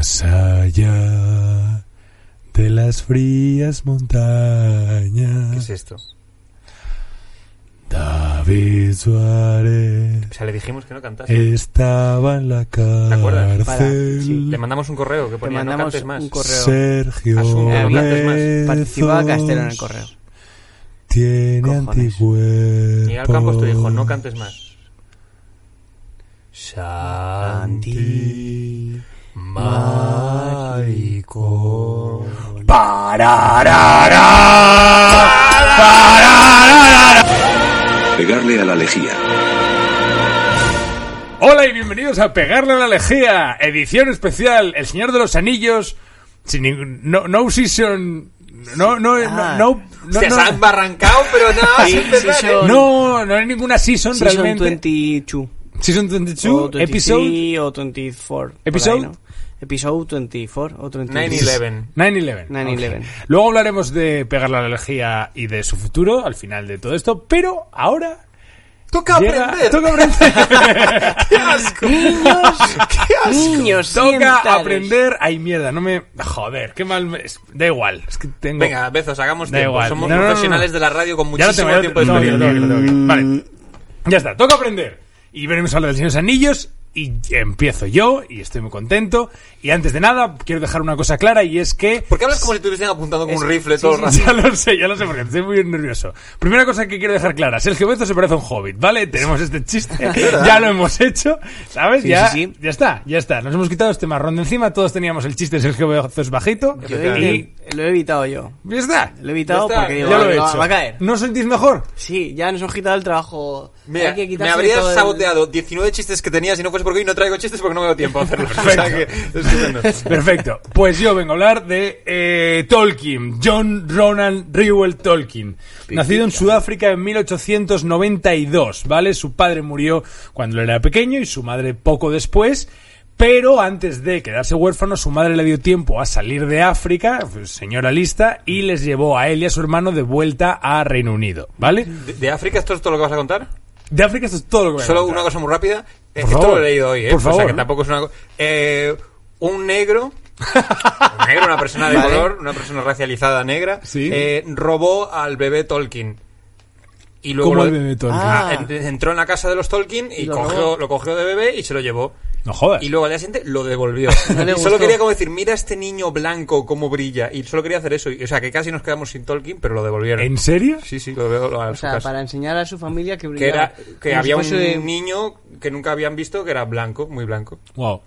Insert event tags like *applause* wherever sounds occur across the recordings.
Más allá de las frías montañas. ¿Qué es esto? David Suárez O sea, le dijimos que no cantase. estaba en la acuerdas? Para, sí. cárcel. Le mandamos un correo que Te ponía no mandamos cantes más. un correo. Sergio no cantes más. Participaba Castelo en el correo. Tiene Cojones. anticuerpos. Miguel Campos te dijo, no cantes más. Santi Maricón. Pegarle a la lejía. Hola y bienvenidos a Pegarle a la Lejía, edición especial, El Señor de los Anillos, sin ningún, no, no season, no, no, Ah. no, no, no, Se no, han barrancado, pero nada, empezar, sí, no, no hay ninguna season, Season realmente. 22. Season o 22, 23 episode o 24. por Episode? ahí, ¿no? Episode 24 o 23. 9-11. 9-11. 9-11. Ok. Luego hablaremos de Pegarle a la Lejía y de su futuro al final de todo esto, pero ahora Toca llega, aprender. toca aprender. *laughs* ¡Qué asco! Niños, *laughs* niños, Toca aprender. Ay, mierda, no me. Joder, qué mal. me- Da igual. Es que tengo. Venga, Bezos, hagamos Da tiempo. igual. Somos No, no, no, profesionales no. de la radio con Ya muchísimo tengo, ya tiempo de tengo, experiencia. tengo, tengo, tengo. Vale. Ya está, toca aprender. Y veremos a Señor de los Anillos. Y empiezo yo, y estoy muy contento. Y antes de nada, quiero dejar una cosa clara, y es que. ¿Por qué hablas como si estuviesen apuntando con un Es- rifle sí, todo el sí, rato? *laughs* Ya lo sé, ya lo sé, porque estoy muy nervioso. Primera cosa que quiero dejar clara, Sergio Bezo se parece a un hobbit, ¿vale? Tenemos este chiste, *laughs* ya lo hemos hecho, ¿sabes? Sí, ya, sí, sí. ya está, ya está. Nos hemos quitado este marrón de encima, todos teníamos el chiste de Sergio Bezo es bajito. Yo y he- lo he evitado yo. ya está. Lo he evitado Ya está, porque digo, Ya lo he va, hecho. va a caer. ¿No os sentís mejor? Sí, ya nos hemos quitado el trabajo. Mira, Hay que me habrías todo el- saboteado 19 chistes que tenía si no porque hoy no traigo chistes porque no me da tiempo a hacerlos. *laughs* Perfecto. Pues yo vengo a hablar de eh, Tolkien, John Ronald Reuel Tolkien. Nacido en Sudáfrica en 1892, ¿vale? Su padre murió cuando él era pequeño y su madre poco después. Pero antes de quedarse huérfano, su madre le dio tiempo a salir de África, pues, señora lista, y les llevó a él y a su hermano de vuelta a Reino Unido, ¿vale? ¿De, de África esto es todo lo que vas a contar? De África esto es todo lo que a Solo una cosa muy rápida. Eh, Por esto favor. lo he leído hoy, ¿eh? Por O sea que tampoco es una cosa... Eh, un negro... *laughs* un negro, una persona de Vale. color, una persona racializada negra, Sí. eh, robó al bebé Tolkien. Y luego ¿Cómo lo- el bebé Tolkien? Ah. en- entró en la casa de los Tolkien y Y lo cogió, robó. lo cogió de bebé y se lo llevó. No jodas. Y luego al día siguiente lo devolvió. *laughs* Y solo quería como decir, mira este niño blanco cómo brilla. Y solo quería hacer eso. Y- O sea, que casi nos quedamos sin Tolkien, pero lo devolvieron. ¿En serio? Sí, sí, lo veo a O sea, casa. para enseñar a su familia que era, que como había un niño que nunca habían visto que era blanco, muy blanco. Wow.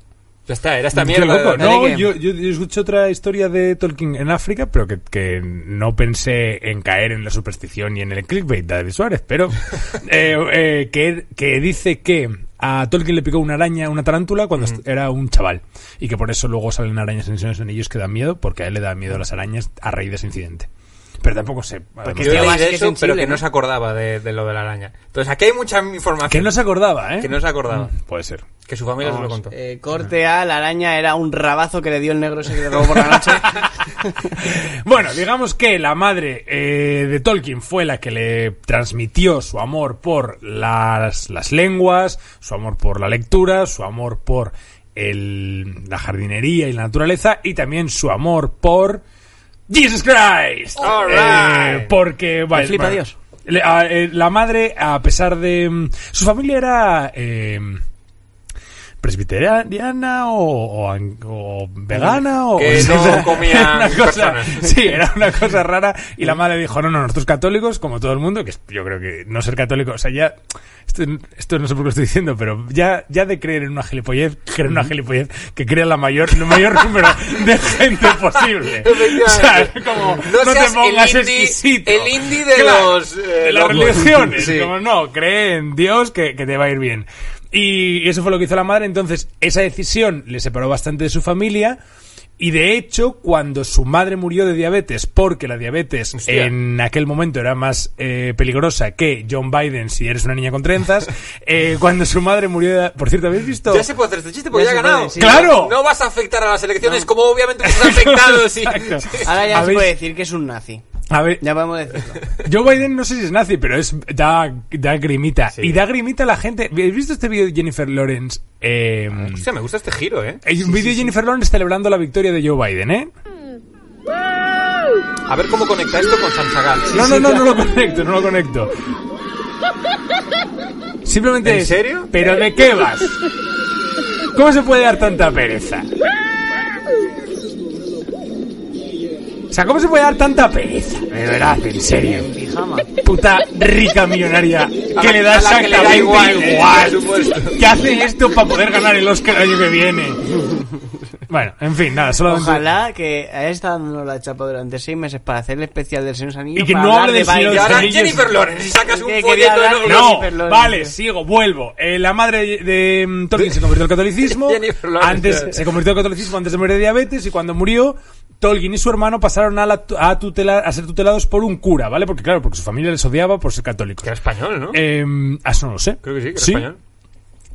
Ya está, era esta mierda. loco. No, que- yo, yo, yo escuché otra historia de Tolkien en África, pero que, que no pensé en caer en la superstición y en el clickbait de David Suárez, pero *laughs* eh, eh, que, que dice que a Tolkien le picó una araña, una tarántula, cuando era un chaval. Y que por eso luego salen arañas en Señor de los Anillos que dan miedo, porque a él le da miedo las arañas a raíz de ese incidente. Pero tampoco sé. Porque Yo Tío, leí más de que eso, sensible, pero que no ¿no? se acordaba de, de lo de la araña. Entonces aquí hay mucha información Que no se acordaba, ¿eh? que no se acordaba. Puede ser. Que su familia se lo contó. eh, corte A, la araña era un rabazo que le dio el negro ese que le robó por la noche. *laughs* Bueno, digamos que la madre eh, de Tolkien fue la que le transmitió su amor por las, las lenguas, su amor por la lectura, su amor por el- la jardinería y la naturaleza y también su amor por Jesus Christ. All Eh, right. porque vale, flipa bueno, Dios. le- a- eh, la madre, a pesar de mm, su familia era eh, presbiteriana o, o an- o vegana o Que *laughs* no comían una cosa, personas. sí era una cosa rara y la madre dijo no no nosotros católicos como todo el mundo que yo creo que no ser católico o sea ya esto, esto no sé por qué lo estoy diciendo pero ya ya de creer en una gilipollez creer en una gilipollez que crea la mayor el mayor número de gente posible o sea como No no, te pongas el indie- exquisito el indie de Claro, los, eh, de las locos. religiones Sí. como no cree en Dios que, que te va a ir bien y eso fue lo que hizo la madre entonces esa decisión le separó bastante de su familia y de hecho, cuando su madre murió de diabetes, porque la diabetes Hostia. en aquel momento era más eh, peligrosa que John Biden si eres una niña con trenzas, *laughs* eh, cuando su madre murió de... Por cierto, ¿habéis visto? Ya se puede hacer este chiste porque Ya ya, ha ganado. puede, sí. ¡Claro! No vas a afectar a las elecciones como obviamente te has afectado. sí. *laughs* Ahora ya se ¿Habéis- puede decir que es un nazi. A ver, Ya podemos decirlo. *laughs* Joe Biden no sé si es nazi, pero es da, da grimita. Sí. Y da grimita a la gente. ¿Habéis visto este vídeo de Jennifer Lawrence? Eh, Hostia, me gusta este giro, ¿eh? hay un vídeo de Jennifer Lawrence celebrando la victoria de Joe Biden, ¿eh? A ver cómo conecta esto con Sansagal. No, no, no, no lo conecto, no lo conecto. Simplemente ¿En serio? ¿Pero de qué vas? ¿Cómo se puede dar tanta pereza? O sea, ¿cómo se puede dar tanta pereza? De verdad, en serio. Puta rica millonaria que le da exactamente igual, igual. por supuesto. Que hace esto para poder ganar el Oscar el año que viene. Bueno, en fin, nada, solamente... Ojalá que haya estado dando la chapa durante seis meses para hacer el especial del Señor Anillos. Y que no hable de Señor. Y ahora. Jennifer Lawrence y sacas un Que folleto de- No, vale, sigo, vuelvo. Eh, la madre de, mm, Tolkien se convirtió al catolicismo. *laughs* Jennifer Lawrence. Antes se convirtió al catolicismo antes de morir de diabetes y cuando murió Tolkien y su hermano pasaron a, la, a, tutelar, a ser tutelados por un cura, ¿vale? Porque claro, porque su familia les odiaba por ser católicos. Que era español, ¿no? Eh, ah, eso no lo sé. Creo que sí, que era español.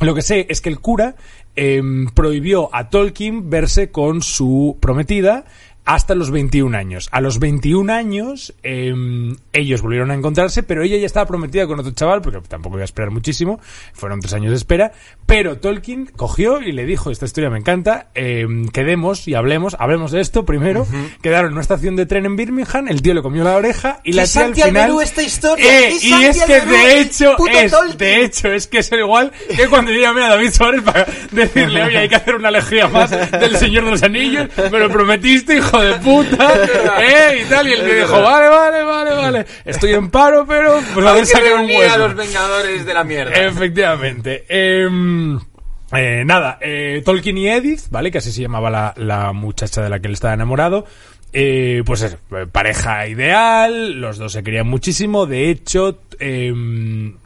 Lo que sé es que el cura em, prohibió a Tolkien verse con su prometida hasta los 21 años. A los 21 años em, ellos volvieron a encontrarse, pero ella ya estaba prometida con otro chaval, porque tampoco iba a esperar muchísimo, fueron tres años de espera, pero Tolkien cogió y le dijo, esta historia me encanta, em, quedemos y hablemos, hablemos de esto primero, quedaron en una estación de tren en Birmingham, el tío le comió la oreja y ¡Qué la tía al final... esta historia! Eh, ¡Qué y es que de hecho ¡Puto es, Tolkien! de hecho es que es igual que cuando yo llamé a David Suárez para decirle, oye, hay que hacer una lejía más del Señor de los Anillos, me lo prometiste, hijo de puta, *laughs* eh, y tal, y él me dijo, vale, vale, vale, vale, estoy en paro, pero pues a ver, que un a los vengadores de la mierda. Efectivamente. Em, eh, nada, eh, Tolkien y Edith, ¿vale? Que así se llamaba la, la muchacha de la que él estaba enamorado. Eh, pues eso, pareja ideal, los dos se querían muchísimo. De hecho, em,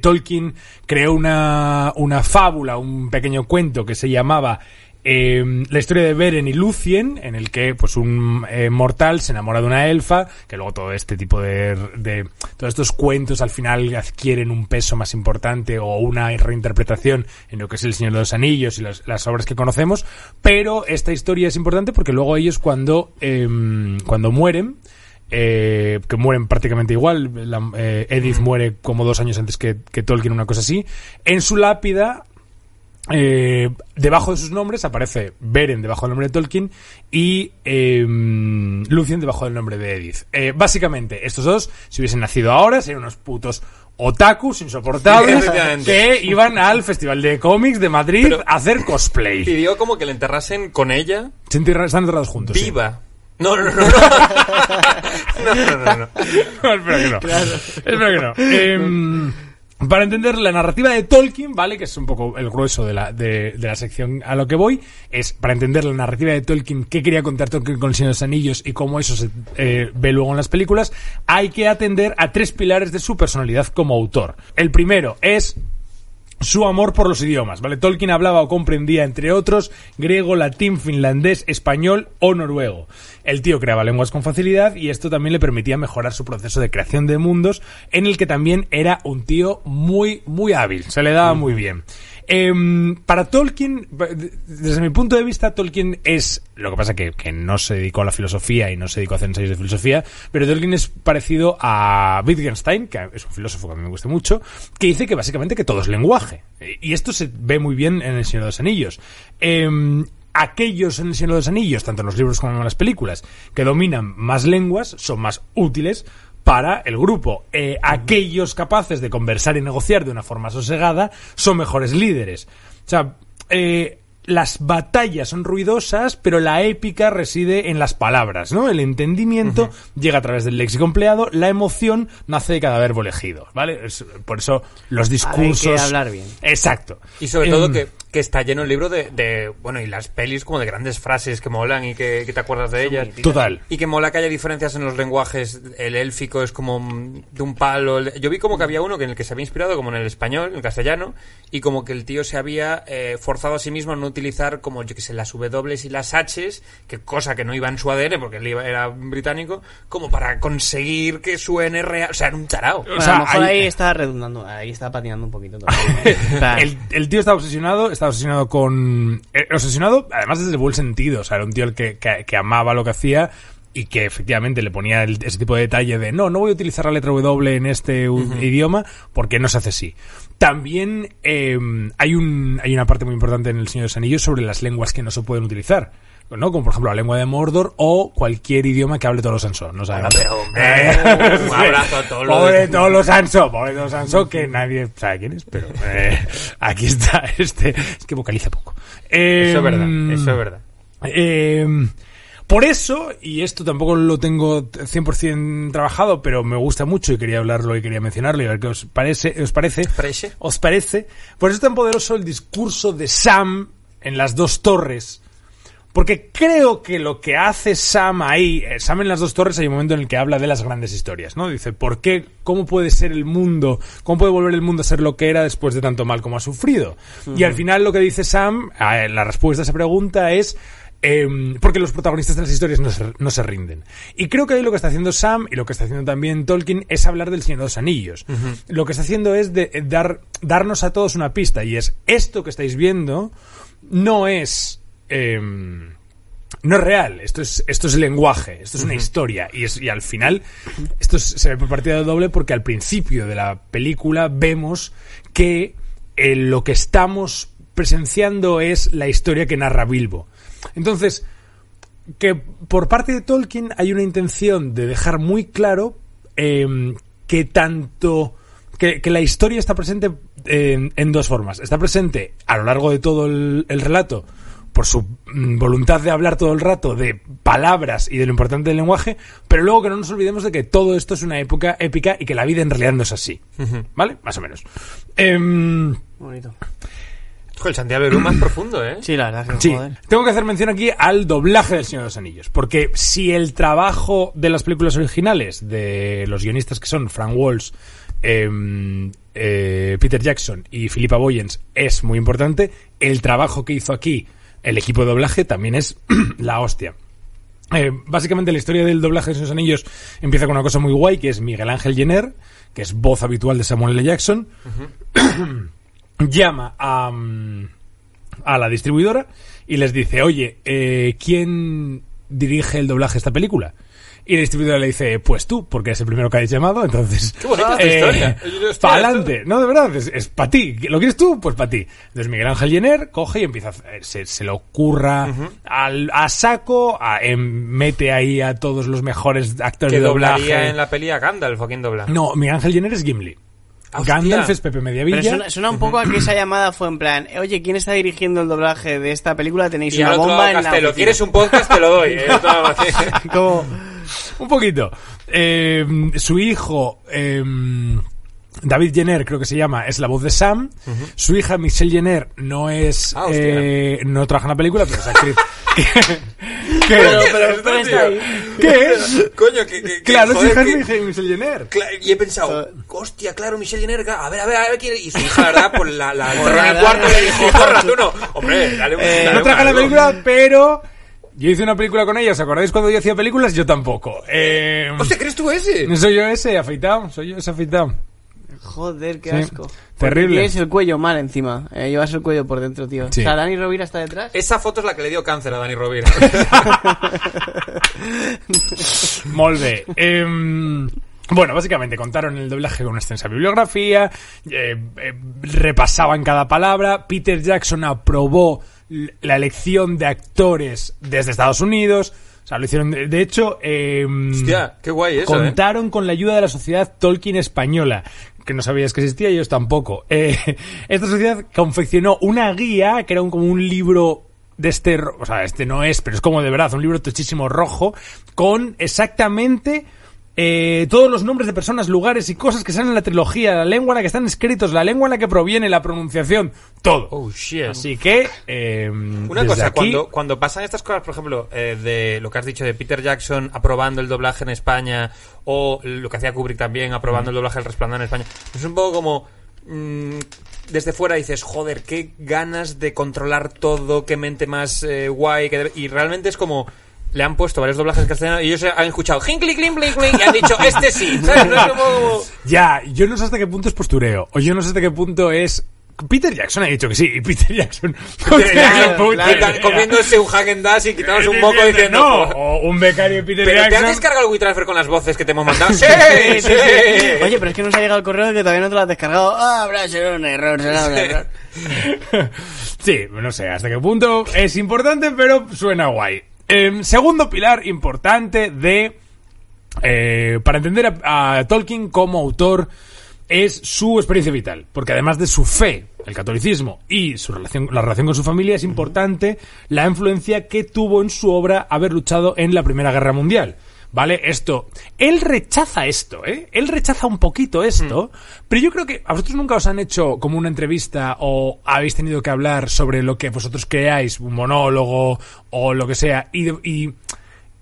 Tolkien creó una, una fábula, un pequeño cuento que se llamaba eh, La historia de Beren y Lucien, en el que pues un eh, mortal se enamora de una elfa, que luego todo este tipo de, de- todos estos cuentos al final adquieren un peso más importante o una reinterpretación en lo que es el Señor de los Anillos y las, las obras que conocemos, pero esta historia es importante porque luego ellos cuando, em, cuando mueren, eh, que mueren prácticamente igual. La- eh, Edith muere como dos años antes que, que Tolkien, una cosa así. En su lápida, eh, debajo de sus nombres aparece Beren debajo del nombre de Tolkien y eh, Lucien debajo del nombre de Edith. Eh, básicamente, estos dos, si hubiesen nacido ahora, serían unos putos otakus insoportables que iban al Festival de Cómics de Madrid Pero- a hacer cosplay. Pidió como que le enterrasen con ella Se entierran- están enterrados juntos. sí. viva. No, no, no, *laughs* no. No, no, no, no. Espero que no. Espero que no. Em, para entender la narrativa de Tolkien, ¿vale? Que es un poco el grueso de la, de, la sección a lo que voy, es para entender la narrativa de Tolkien, qué quería contar Tolkien con el Señor de los Anillos y cómo eso se eh, ve luego en las películas, hay que atender a tres pilares de su personalidad como autor. El primero es su amor por los idiomas, ¿vale? Tolkien hablaba o comprendía, entre otros, griego, latín, finlandés, español o noruego. El tío creaba lenguas con facilidad y esto también le permitía mejorar su proceso de creación de mundos, en el que también era un tío muy, muy hábil, se le daba muy bien. Em, para Tolkien, desde mi punto de vista, Tolkien es, lo que pasa que, que no se dedicó a la filosofía y no se dedicó a hacer ensayos de filosofía, pero Tolkien es parecido a Wittgenstein, que es un filósofo que a mí me gusta mucho, que dice que básicamente que todo es lenguaje. Y esto se ve muy bien en El Señor de los Anillos. Em, aquellos en El Señor de los Anillos, tanto en los libros como en las películas, que dominan más lenguas, son más útiles para el grupo. Eh, aquellos capaces de conversar y negociar de una forma sosegada son mejores líderes. O sea, eh, las batallas son ruidosas, pero la épica reside en las palabras, ¿no? El entendimiento llega a través del léxico empleado, la emoción nace de cada verbo elegido, ¿vale? Es- por eso los discursos... Hay que hablar bien. Exacto. Y sobre todo Em, que, que está lleno el libro de, de, bueno, y las pelis como de grandes frases que molan y que, que te acuerdas de ellas. Total. Y que mola que haya diferencias en los lenguajes. El élfico es como mm, de un palo. Yo vi como que había uno que en el que se había inspirado como en el español, en el castellano, y como que el tío se había eh, forzado a sí mismo a no utilizar como, yo que sé, las W y las H, que cosa que no iba en su ADN porque él iba- era británico, como para conseguir que suene real. O sea, era un tarao. Bueno, sea, a lo mejor hay- ahí está redundando, ahí está patinando un poquito. *laughs* *laughs* O El, el tío estaba obsesionado, estaba obsesionado con... eh, obsesionado, además desde el buen sentido, o sea, era un tío el que, que, que amaba lo que hacía y que efectivamente le ponía el- ese tipo de detalle de no, no voy a utilizar la letra W en este idioma porque no se hace así. También eh, hay, un, hay una parte muy importante en El Señor de los Anillos sobre las lenguas que no se pueden utilizar. ¿No? Como por ejemplo la lengua de Mordor o cualquier idioma que hable todos los Anso. No sabemos. *laughs* pero, hombre, un abrazo a todos los- Pobre todos los Anso, pobre todos los Anso, que nadie sabe quién es, pero eh, aquí está este. Es que vocaliza poco. Eh, Eso es verdad, eso es verdad. eh, por eso, y esto tampoco lo tengo 100% trabajado, pero me gusta mucho y quería hablarlo y quería mencionarlo y a ver qué os parece. ¿Os parece? ¿Parece? ¿Os parece? Por eso es tan poderoso el discurso de Sam en las dos torres. Porque creo que lo que hace Sam ahí, eh, Sam en las dos torres hay un momento en el que habla de las grandes historias, ¿no? Dice, ¿por qué? ¿Cómo puede ser el mundo? ¿Cómo puede volver el mundo a ser lo que era después de tanto mal como ha sufrido? Y al final lo que dice Sam, eh, la respuesta a esa pregunta es, em, porque los protagonistas de las historias no se, no se rinden. Y creo que ahí lo que está haciendo Sam y lo que está haciendo también Tolkien es hablar del Señor de los Anillos. Lo que está haciendo es de, eh, dar, darnos a todos una pista y es, esto que estáis viendo no es... em, no es real, esto es, esto es lenguaje, esto es una historia. Y, es, y al final, esto es- se ve por partida doble porque al principio de la película vemos que eh, lo que estamos presenciando es la historia que narra Bilbo. Entonces, que por parte de Tolkien hay una intención de dejar muy claro eh, que tanto que, que la historia está presente en, en dos formas. Está presente a lo largo de todo el, el relato por su mm, voluntad de hablar todo el rato de palabras y de lo importante del lenguaje, pero luego que no nos olvidemos de que todo esto es una época épica y que la vida en realidad no es así. ¿Vale? Más o menos. Em, Bonito. Joder, el Santiago de Luma es profundo, ¿eh? Sí, la verdad que Sí, joder. tengo que hacer mención aquí al doblaje del Señor de los Anillos, porque si el trabajo de las películas originales de los guionistas que son Frank Walsh, em, eh, Peter Jackson y Philippa Boyens es muy importante, el trabajo que hizo aquí el equipo de doblaje también es *clears throat* la hostia. Eh, básicamente la historia del doblaje de los Anillos empieza con una cosa muy guay, que es Miguel Ángel Jenner, que es voz habitual de Samuel L. Jackson, *clears throat* llama a, mm, a la distribuidora y les dice, oye, eh, ¿quién dirige el doblaje de esta película? Y la distribuidora le dice, pues tú, porque es el primero que habéis llamado, entonces... *laughs* Qué bonita historia. Hostia, para adelante, no, de verdad, es, para ti. ¿Lo quieres tú? Pues para ti. Entonces Miguel Ángel Jenner coge y empieza a hacer- se, se lo ocurra al, a saco, a- em, mete ahí a todos los mejores actores Que de doblaje. en la peli a Gandalf, ¿o quién dobla? No, Miguel Ángel Jenner es Gimli. Hostia. Gandalf es Pepe Pero Mediavilla. suena, suena un poco a que esa llamada fue en plan, "Eh, oye, ¿quién está dirigiendo el doblaje de esta película? Tenéis Y una bomba en la Castelo, oficina". ¿quieres un podcast? Te lo doy. ¿eh? *laughs* Como, Un poquito. Eh, su hijo, eh, David Jenner, creo que se llama, es la voz de Sam. Su hija, Michelle Jenner, no es. Ah, eh, no trabaja en la película, pero es actriz. *laughs* ¿Qué? pero, ¿Qué pero, es pero está ahí. ¿Qué es? Coño, que, que- que- Claro, es joder, hija que- de Michelle Jenner. Y he pensado, hostia, claro, Michelle Jenner, a ver, a ver, a ver quién es. Y su hija, la verdad, pues la, la *laughs* en el cuarto y le dijo, zorra, tú no. Hombre, dale un Eh, dale No trabaja en la película, pero. Yo hice una película con ella, ¿os acordáis cuando yo hacía películas? Yo tampoco. Eh, Hostia, ¿crees tú ese? soy yo ese, afeitado. Soy yo ese afeitado. Joder, qué Sí. asco. Terrible. Tienes el cuello mal encima. Eh, llevas el cuello por dentro, tío. Sí. O sea, Dani Rovira está detrás. Esa foto es la que le dio cáncer a Dani Rovira. *laughs* Molt bé. Em, bueno, básicamente contaron el doblaje con una extensa bibliografía, eh, eh, repasaban cada palabra, Peter Jackson aprobó la elección de actores desde Estados Unidos, o sea, lo hicieron, de, de hecho, em, Hostia, qué guay eso, ¿eh? contaron con la ayuda de la sociedad Tolkien española, que no sabías que existía, ellos tampoco. Eh, *laughs* esta sociedad confeccionó una guía, que era un- como un libro de este, o sea, este no es, pero es como de verdad, un libro tochísimo rojo, con exactamente eh, todos los nombres de personas, lugares y cosas que salen en la trilogía, la lengua en la que están escritos, la lengua en la que proviene, la pronunciación, todo. Oh, shit. Así que, eh, Una cosa, aquí- cuando, cuando pasan estas cosas, por ejemplo, eh, de lo que has dicho de Peter Jackson aprobando el doblaje en España, o lo que hacía Kubrick también aprobando el doblaje del resplandor en España, es un poco como. mm, desde fuera dices, joder, qué ganas de controlar todo, qué mente más eh, guay, que y realmente es como. Le han puesto varios doblajes en castellano y ellos han escuchado Hinkly, Kling, Bling, Bling, y han dicho, este sí, ¿sabes? No es *laughs* como. Ya, yo no sé hasta qué punto es postureo, o yo no sé hasta qué punto es Peter Jackson ha dicho que sí, y Peter Jackson... *laughs* Claro, claro, Está comiéndose un Hagen Dash y quitándose un moco diciendo... No, "Pues, o un becario Peter Pero te has Jackson... descargado el WeTransfer con las voces que te hemos *laughs* mandado. ¡Sí! Sí, ¡Sí! sí, sí. Oye, pero es que nos ha llegado el correo que todavía no te lo has descargado. Ah, habrá sido un error, será un error. Sí, no sé hasta qué punto es importante, pero suena guay. Em, segundo pilar importante de... eh, para entender a, a Tolkien como autor es su experiencia vital, porque además de su fe, el catolicismo y su relación, la relación con su familia, es importante la influencia que tuvo en su obra haber luchado en la Primera Guerra Mundial. ¿Vale? Esto. Él rechaza esto, ¿eh? Él rechaza un poquito esto. Pero yo creo que a vosotros nunca os han hecho como una entrevista o habéis tenido que hablar sobre lo que vosotros creáis, un monólogo o lo que sea. Y, y,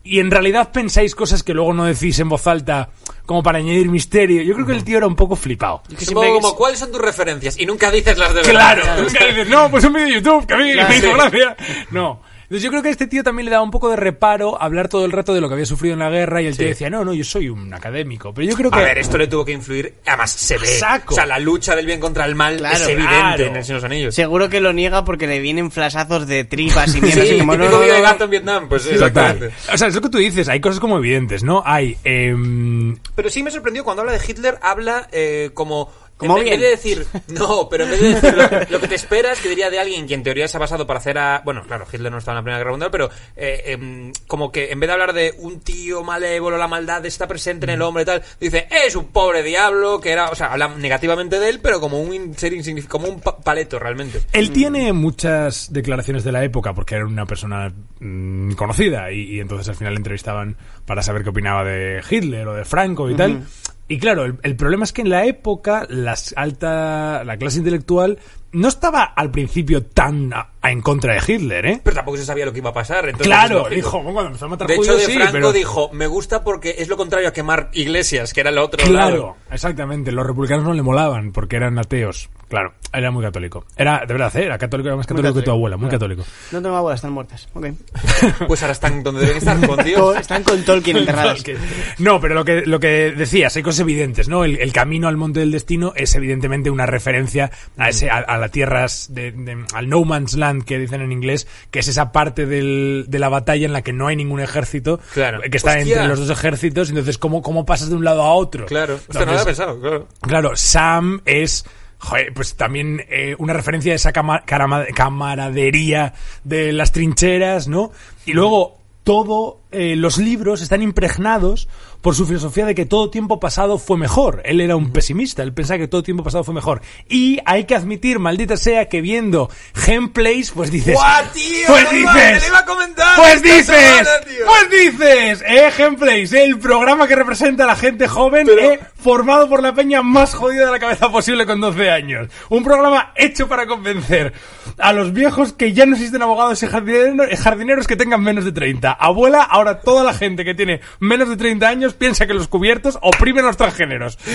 y en realidad pensáis cosas que luego no decís en voz alta como para añadir misterio. Yo creo que el tío era un poco flipado. que siempre que- como, ¿cuáles son tus referencias? Y nunca dices las de verdad. Claro, nunca dices, no, pues un vídeo de YouTube que a mí Claro, me hizo sí. gracia. No. Entonces yo creo que a este tío también le daba un poco de reparo hablar todo el rato de lo que había sufrido en la guerra y el tío decía, no, no, yo soy un académico. Pero yo creo que... A ver, esto le tuvo que influir. Además, se ve. Saco. O sea, la lucha del bien contra el mal Claro, es evidente claro. en el Señor de los Anillos. Seguro que lo niega porque le vienen flasazos de tripas y *laughs* mierda. Sí, así como, no, no, no, gato en Vietnam. Pues sí, Total. exactamente. O sea, es lo que tú dices, hay cosas como evidentes, ¿no? Hay... em, Pero sí me sorprendió cuando habla de Hitler, habla eh, como. Como en vez bien. de decir, no, pero en vez de decir lo, lo que te esperas, que diría de alguien que en teoría se ha basado para hacer a. Bueno, claro, Hitler no estaba en la Primera Guerra Mundial, pero eh, em, como que en vez de hablar de un tío malévolo, la maldad está presente en el hombre y tal, dice, es un pobre diablo, que era. O sea, habla negativamente de él, pero como un ser insignificante, como un pa- paleto realmente. Él tiene muchas declaraciones de la época porque era una persona mm, conocida y, y entonces al final le entrevistaban para saber qué opinaba de Hitler o de Franco y tal. Y claro, el, el problema es que en la época las alta, la clase intelectual no estaba al principio tan a- a en contra de Hitler, ¿eh? Pero tampoco se sabía lo que iba a pasar. entonces Claro, dijo, bueno, cuando empezó a matar De hecho, de sí, Franco pero- dijo, me gusta porque es lo contrario a quemar iglesias, que era el otro Claro, lado. exactamente. Los republicanos no le molaban porque eran ateos. Claro, era muy católico. Era, de verdad, ¿eh? era católico, era más católico, que tu abuela, muy católico. No tengo abuelas, están muertas. Ok. *laughs* Pues ahora están donde deben estar, con Co- Dios. Están con Tolkien *laughs* enterradas. No, pero lo que, lo que decías, hay cosas evidentes, ¿no? El, el camino al monte del destino es evidentemente una referencia a ese, a, a las tierras, de, de- al no man's land que dicen en inglés, que es esa parte del- de la batalla en la que no hay ningún ejército, Claro. que está Hostia. entre los dos ejércitos, entonces ¿cómo, cómo pasas de un lado a otro? Claro, Hostia, no lo había Entonces, pensado, claro. Claro, Sam es joder, pues también eh, una referencia de esa camaradería de las trincheras, ¿no? Y luego todo eh, los libros están impregnados por su filosofía de que todo tiempo pasado fue mejor. Él era un pesimista, él pensaba que todo tiempo pasado fue mejor. Y hay que admitir, maldita sea, que viendo gameplays, pues dices... ¡Guau, tío! Pues dices... te iba a comentar Pues dices... semana. Pues dices... Eh, gameplays, el programa que representa a la gente joven, Pero- eh, formado por la peña más jodida de la cabeza posible con 12 años. Un programa hecho para convencer a los viejos que ya no existen abogados y jardineros, jardineros que tengan menos de 30. Abuela, ahora toda la gente que tiene menos de 30 años piensa que los cubiertos oprimen a los transgéneros. *laughs*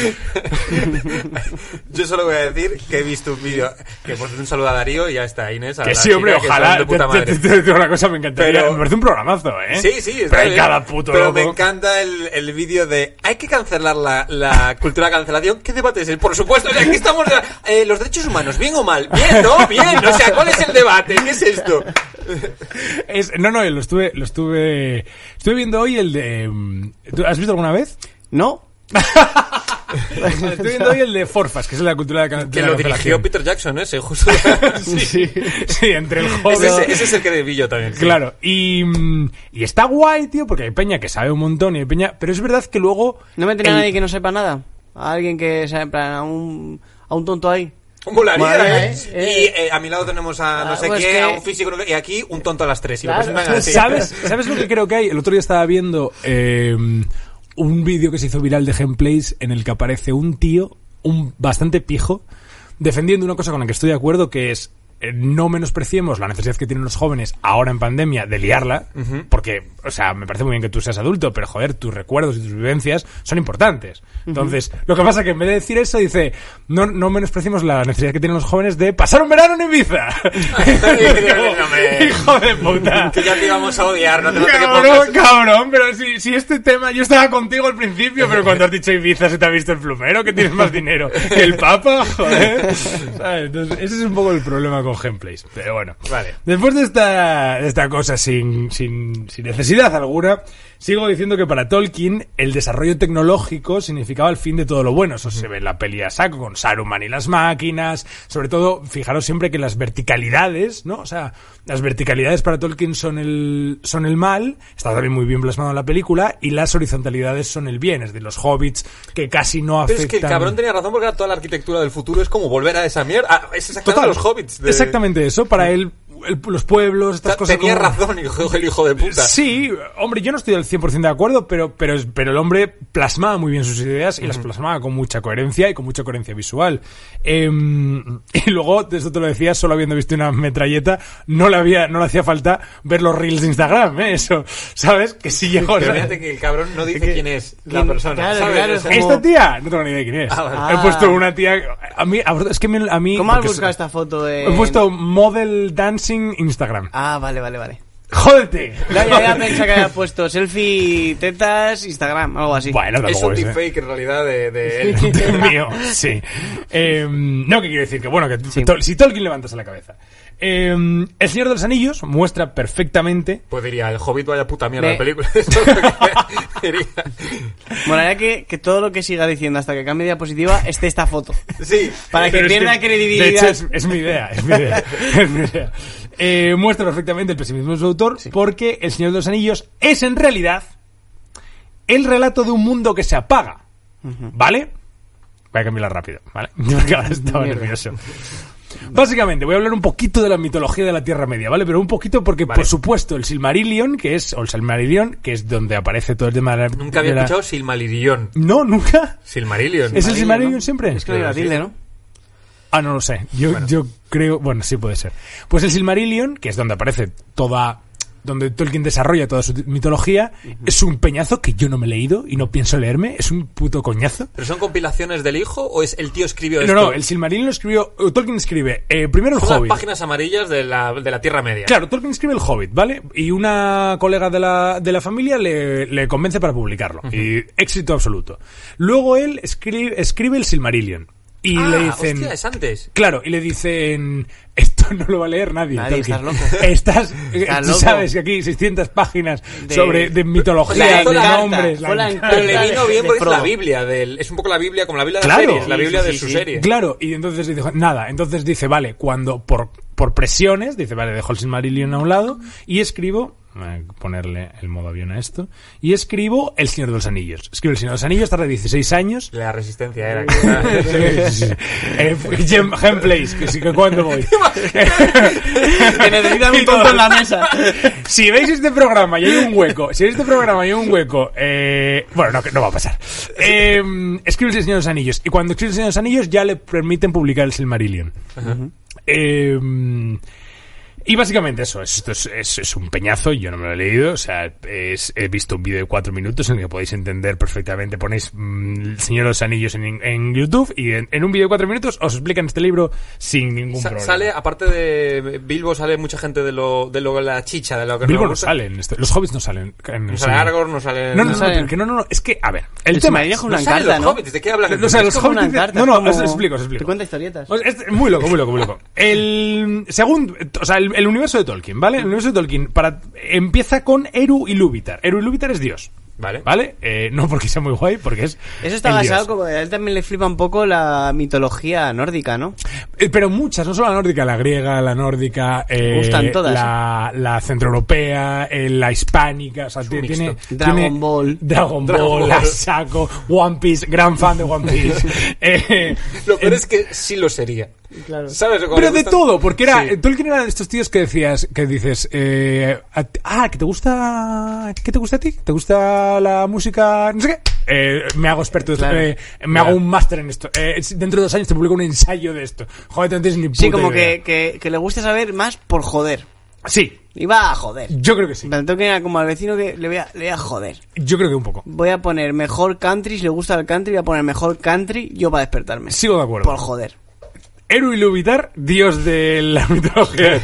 Yo solo voy a decir que he visto un vídeo, que por cierto un saludo a Darío y ya está Inés. a Que sí, hombre, que ojalá. de puta Te- te- madre. te- te una cosa, me encantaría. Pero- me parece un programazo, ¿eh? Sí, sí, está Pero hay bien. cada puto Pero loco. me encanta el, el vídeo de hay que cancelar la, la cultura de cancelación. ¿Qué debate es? Por supuesto, o sea, aquí estamos eh, los derechos humanos, bien o mal. Bien, ¿no? Bien. O sea, ¿cuál es el debate? ¿Qué es esto? Es- no, no, lo estuve, lo estuve, estuve viendo hoy el de, mm, ¿tú ¿has visto alguna vez? ¿No? Estoy viendo hoy el de Forfas, que es la cultura de, de Que la lo dirigió. Peter Jackson, ese, justo. *laughs* Sí, sí, entre el joven. ese, ese es el que vi yo también. sí. Claro, y, mm, y está guay, tío, porque hay peña que sabe un montón y hay peña, pero es verdad que luego... ¿No meten a el- nadie que no sepa nada? A alguien que sea en plan, a un, a un tonto ahí. Molaría, Molaría, ¿eh? ¿eh? Y eh, a mi lado tenemos a no Ah, sé pues qué, que- a un físico, y aquí un tonto a las tres. Y lo Claro. así. ¿Sabes, ¿Sabes lo que creo que hay? El otro día estaba viendo eh, un vídeo que se hizo viral de gameplays en el que aparece un tío, un bastante pijo, defendiendo una cosa con la que estoy de acuerdo, que es no menospreciemos la necesidad que tienen los jóvenes ahora en pandemia de liarla, porque, o sea, me parece muy bien que tú seas adulto, pero joder, tus recuerdos y tus vivencias son importantes. Entonces, lo que pasa es que en vez de decir eso, dice, no, no menospreciemos la necesidad que tienen los jóvenes de pasar un verano en Ibiza. *laughs* *laughs* Hijo de puta. Que ya te íbamos a odiar, no te, Cabrón, pongas- cabrón, pero si, si este tema, yo estaba contigo al principio, pero cuando has dicho Ibiza se te ha visto el plumero, que tienes más dinero que el Papa, *laughs* joder. ¿Sabes? Entonces, ese es un poco el problema con Gameplays. Pero bueno, Vale. después de esta, de esta cosa sin, sin, sin necesidad alguna, sigo diciendo que para Tolkien el desarrollo tecnológico significaba el fin de todo lo bueno. Eso se ve en la peli a saco con Saruman y las máquinas. Sobre todo, fijaros siempre que las verticalidades, ¿no? O sea, las verticalidades para Tolkien son el, son el mal, está también muy bien plasmado en la película, y las horizontalidades son el bien, es de los hobbits que casi no Pero afectan. es que el cabrón tenía razón porque era toda la arquitectura del futuro es como volver a esa mierda. Ah, es exactamente Total, los hobbits. de- Exactamente eso, para él, el- los pueblos, O estas sea, cosas tenía como- razón, hijo, el hijo de puta. Sí, hombre, yo no estoy al 100% de acuerdo, pero, pero, pero el hombre plasmaba muy bien sus ideas y las plasmaba con mucha coherencia y con mucha coherencia visual. Em, *laughs* y luego, de esto te lo decía, solo habiendo visto una metralleta, no le, había, no le hacía falta ver los reels de Instagram, ¿eh? Eso, ¿sabes? Que sí llegó. Pero fíjate que el cabrón no dice que- quién es la ¿Quién? persona. Claro, ¿sabes? claro, O es como- ¿Esta tía? No tengo ni idea de quién es. Ah, vale. He Ah. puesto una tía... A mí, es que me- a mí... ¿Cómo has buscado es- esta foto de...? He puesto model dancing Instagram. Ah, vale, vale, vale. ¡Jódete! Ya, ya, ya pensaba que había *laughs* puesto selfie, tetas, Instagram, algo así. Bueno, es un ¿eh? deepfake en realidad de, de él. *laughs* Mío, sí. Eh, no, que quiero decir que, bueno, que Sí. Tol- si Tolkien levantas la cabeza. Eh, el Señor de los Anillos muestra perfectamente. Pues diría, el Hobbit vaya puta mierda de película. *laughs* Lo *laughs* que que, todo lo que siga diciendo hasta que cambie diapositiva esté esta foto. Sí. Para que es pierda que, credibilidad. De hecho, es, es mi idea, es mi idea. *laughs* es mi idea. Eh, muestra perfectamente el pesimismo de su autor porque El Señor de los Anillos es en realidad el relato de un mundo que se apaga. ¿Vale? Voy a cambiarla rápido, ¿vale? Porque ahora estaba nervioso. Básicamente, voy a hablar un poquito de la mitología de la Tierra Media, ¿vale? Pero un poquito porque, Vale. por supuesto, el Silmarillion, que es, o el Silmarillion, que es donde aparece todo el tema de la... Nunca había de la- escuchado Silmarillion. No, nunca. Silmarillion. ¿Es el Silmarillion ¿no? siempre? Es que Sí. tilde, ¿no? Ah, no lo sé. Yo, yo creo, bueno, sí puede ser. Pues el Silmarillion, que es donde aparece toda, donde Tolkien desarrolla toda su mitología, es un peñazo que yo no me he leído y no pienso leerme. Es un puto coñazo. ¿Pero son compilaciones del hijo o es el tío escribió No, esto? no, el Silmarillion lo escribió, eh, Tolkien escribe, eh, primero el Son las Hobbit. páginas amarillas de la, de la Tierra Media. Claro, Tolkien escribe el Hobbit, ¿vale? Y una colega de la, de la familia le, le convence para publicarlo. Y éxito absoluto. Luego él escribe, escribe el Silmarillion. Y Ah, le dicen... hostia, es antes. Claro, y le dicen, esto no lo va a leer nadie. Nadie, estás loco. *laughs* Estás, eh, Estás tú loco. sabes que aquí 600 páginas De- sobre de mitología, de nombres. la. Pero le vino bien porque es la. Biblia del... Es un poco la Biblia como la Biblia de Claro. series, la Biblia sí, de sí, su sí. serie. Claro, y entonces dijo, nada, entonces dice, vale, cuando por, por presiones, dice, vale, dejo el Silmarillion a un lado y escribo, voy a ponerle el modo avión a esto, y escribo El Señor de los Anillos. Escribo El Señor de los Anillos, tarda 16 años. La resistencia era... *laughs* Sí. Eh, Gem, Gameplays, que sí que cuando voy. *laughs* Que necesitan un tonto en la mesa. Si veis este programa y hay un hueco, si veis este programa y hay un hueco, eh, bueno, no, va a pasar. Eh, escribe el Señor de los Anillos. Y cuando escribe el Señor de los Anillos ya le permiten publicar el Silmarillion. Eh, y básicamente eso, esto es, es- es un peñazo, yo no me lo he leído, o sea, es- he visto un vídeo de cuatro minutos en el que podéis entender perfectamente, ponéis mm, El Señor de los Anillos en, en YouTube y en, en un vídeo de cuatro minutos os explican este libro sin ningún Sa- problema. Sale, aparte de Bilbo, sale mucha gente de lo de lo la chicha, de lo que Bilbo no gusta. sale en esto, los hobbits no salen. en- No sale. Aragorn, no sale... No, no, no, no, no, no, es que, a ver, el, El tema Silmarillion es, es una No los ¿no? hobbits, ¿de qué hablan? O sea, los Es hobbits encarta, no, no, es como- os explico, os explico. Te cuenta historietas. O sea, Es muy loco, muy loco, muy loco. El segundo, o sea, el, el universo de Tolkien, ¿vale? El universo de Tolkien para, empieza con Eru y Lúvitar. Eru y Lúvitar es Dios. Vale. ¿Vale? Eh, no porque sea muy guay, porque es. Eso está el basado dios. como a él también le flipa un poco la mitología nórdica, ¿no? Eh, Pero muchas, no solo la nórdica, la griega, la nórdica, eh, gustan todas, la, la centroeuropea, eh, la hispánica, o sea, un tiene, Dragon tiene- Ball. Dragon Dragon Ball, Ball. la saco, One Piece, gran fan de One Piece. *laughs* Eh, Lo peor eh, es que sí lo sería. Claro. ¿Sabes? Como Pero de gustan- todo, porque era, Sí. Tolkien era de estos tíos que decías, que dices, eh, a ah, que te gusta, ¿qué te gusta a ti? ¿Te gusta la música? No sé qué. Eh, me hago experto, de esto, Claro. eh, me hago un máster en esto. Eh, dentro de dos años te publico un ensayo de esto. Joder, no tienes ni puta Sí, como idea. que, que, que le gusta saber más por joder. Sí, Iba a joder. yo creo que sí. Tanto que era como al vecino que le voy, a, le voy a joder. Yo creo que un poco. Voy a poner mejor country, si le gusta el country, voy a poner mejor country yo para despertarme. Sigo de acuerdo. Por joder. Eru Ilúvatar, dios de la *laughs* mitología.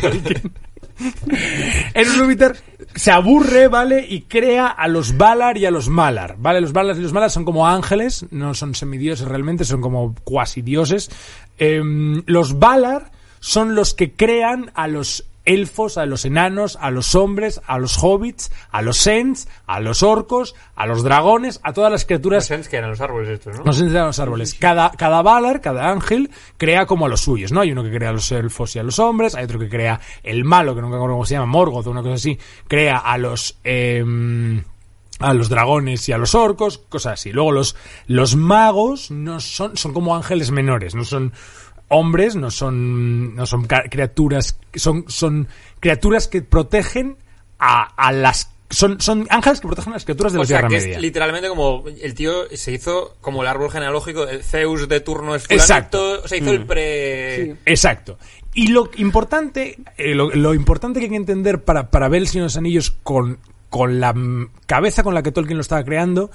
Eru Ilúvatar se aburre, ¿vale? Y crea a los Valar y a los Malar, ¿vale? Los Valar y los Malar son como ángeles, no son semidioses realmente, son como cuasi dioses. Em, los Valar son los que crean a los elfos, a los enanos, a los hombres, a los hobbits, a los ents, a los orcos, a los dragones, a todas las Los criaturas Sens que eran los árboles estos, ¿no? no se enseñan los árboles. Cada, cada Valar, cada ángel, crea como a los suyos, ¿no? Hay uno que crea a los elfos y a los hombres, hay otro que crea el malo, que nunca acuerdo cómo se llama, Morgoth o una cosa así, crea a los... em, a los dragones y a los orcos, cosas así. Luego los, los magos no son, son como ángeles menores, no son hombres, no son, no son criaturas, son, son criaturas que protegen a, a las, son, son ángeles que protegen a las criaturas de O la sea, Tierra que Media. es literalmente como el tío se hizo como el árbol genealógico, el Zeus de turno es Exacto. se hizo el pre... Sí. Exacto. Y lo importante, eh, lo, lo importante que hay que entender para, para ver el Señor de los Anillos con, con la mm, cabeza con la que Tolkien lo estaba creando,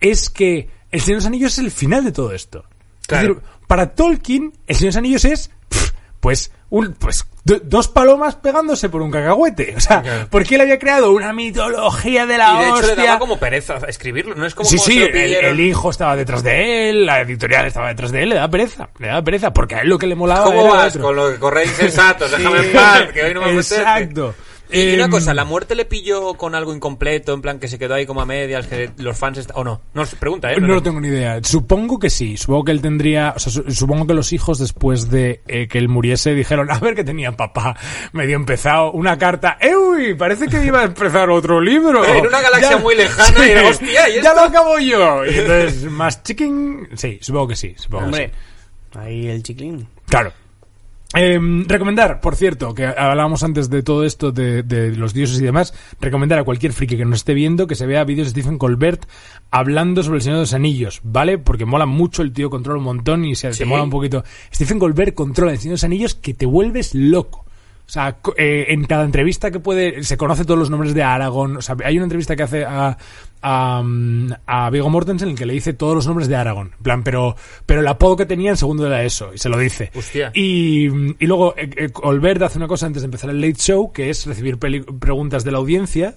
es que el Señor de los Anillos es el final de todo esto. Claro. Es decir, para Tolkien, el Señor de los Anillos es, pues, un, pues, do- dos palomas pegándose por un cacahuete. O sea, Claro. porque él había creado una mitología de la Y de hecho hostia. le daba como pereza escribirlo, no es como Sí, como sí, el, hijo estaba detrás de él, la editorial estaba detrás de él, le da pereza, le da pereza, porque a él lo que le molaba ¿Cómo era vas otro. con lo que corréis insensatos? *laughs* Déjame en paz, que hoy no me. Exacto. Y una Em, cosa, ¿la muerte le pilló con algo incompleto, en plan que se quedó ahí como a medias, que los fans... est- ¿O no? No, se pregunta, ¿eh? No lo tengo ni idea. Supongo que sí. Supongo que él tendría. O sea, su- supongo que los hijos, después de eh, que él muriese, dijeron: A ver, que tenía papá medio empezado una carta. ¡Eh, uy! Parece que iba a empezar otro libro. *laughs* En una galaxia muy lejana, y era, "Hostia, ¿y Ya esto?". lo acabo yo. Y *laughs* entonces, más chicken. Sí, supongo que sí. Supongo que Hombre, sí. ahí el chiclín. Claro. Em, recomendar, por cierto, que hablábamos antes de todo esto de, de los dioses y demás, recomendar a cualquier friki que nos esté viendo que se vea vídeos de Stephen Colbert hablando sobre el Señor de los Anillos, ¿vale? Porque mola mucho, el tío controla un montón y se Sí. te mola un poquito. Stephen Colbert controla el Señor de los Anillos que te vuelves loco. O sea, eh, en cada entrevista que puede, se conoce todos los nombres de Aragorn. O sea, hay una entrevista que hace a, a, a Viggo Mortensen en el que le dice todos los nombres de Aragorn. En plan, pero, pero el apodo que tenía en segundo era eso, y se lo dice. Hostia. Y, y luego eh, eh, Colbert hace una cosa antes de empezar el Late Show, que es recibir peli- preguntas de la audiencia,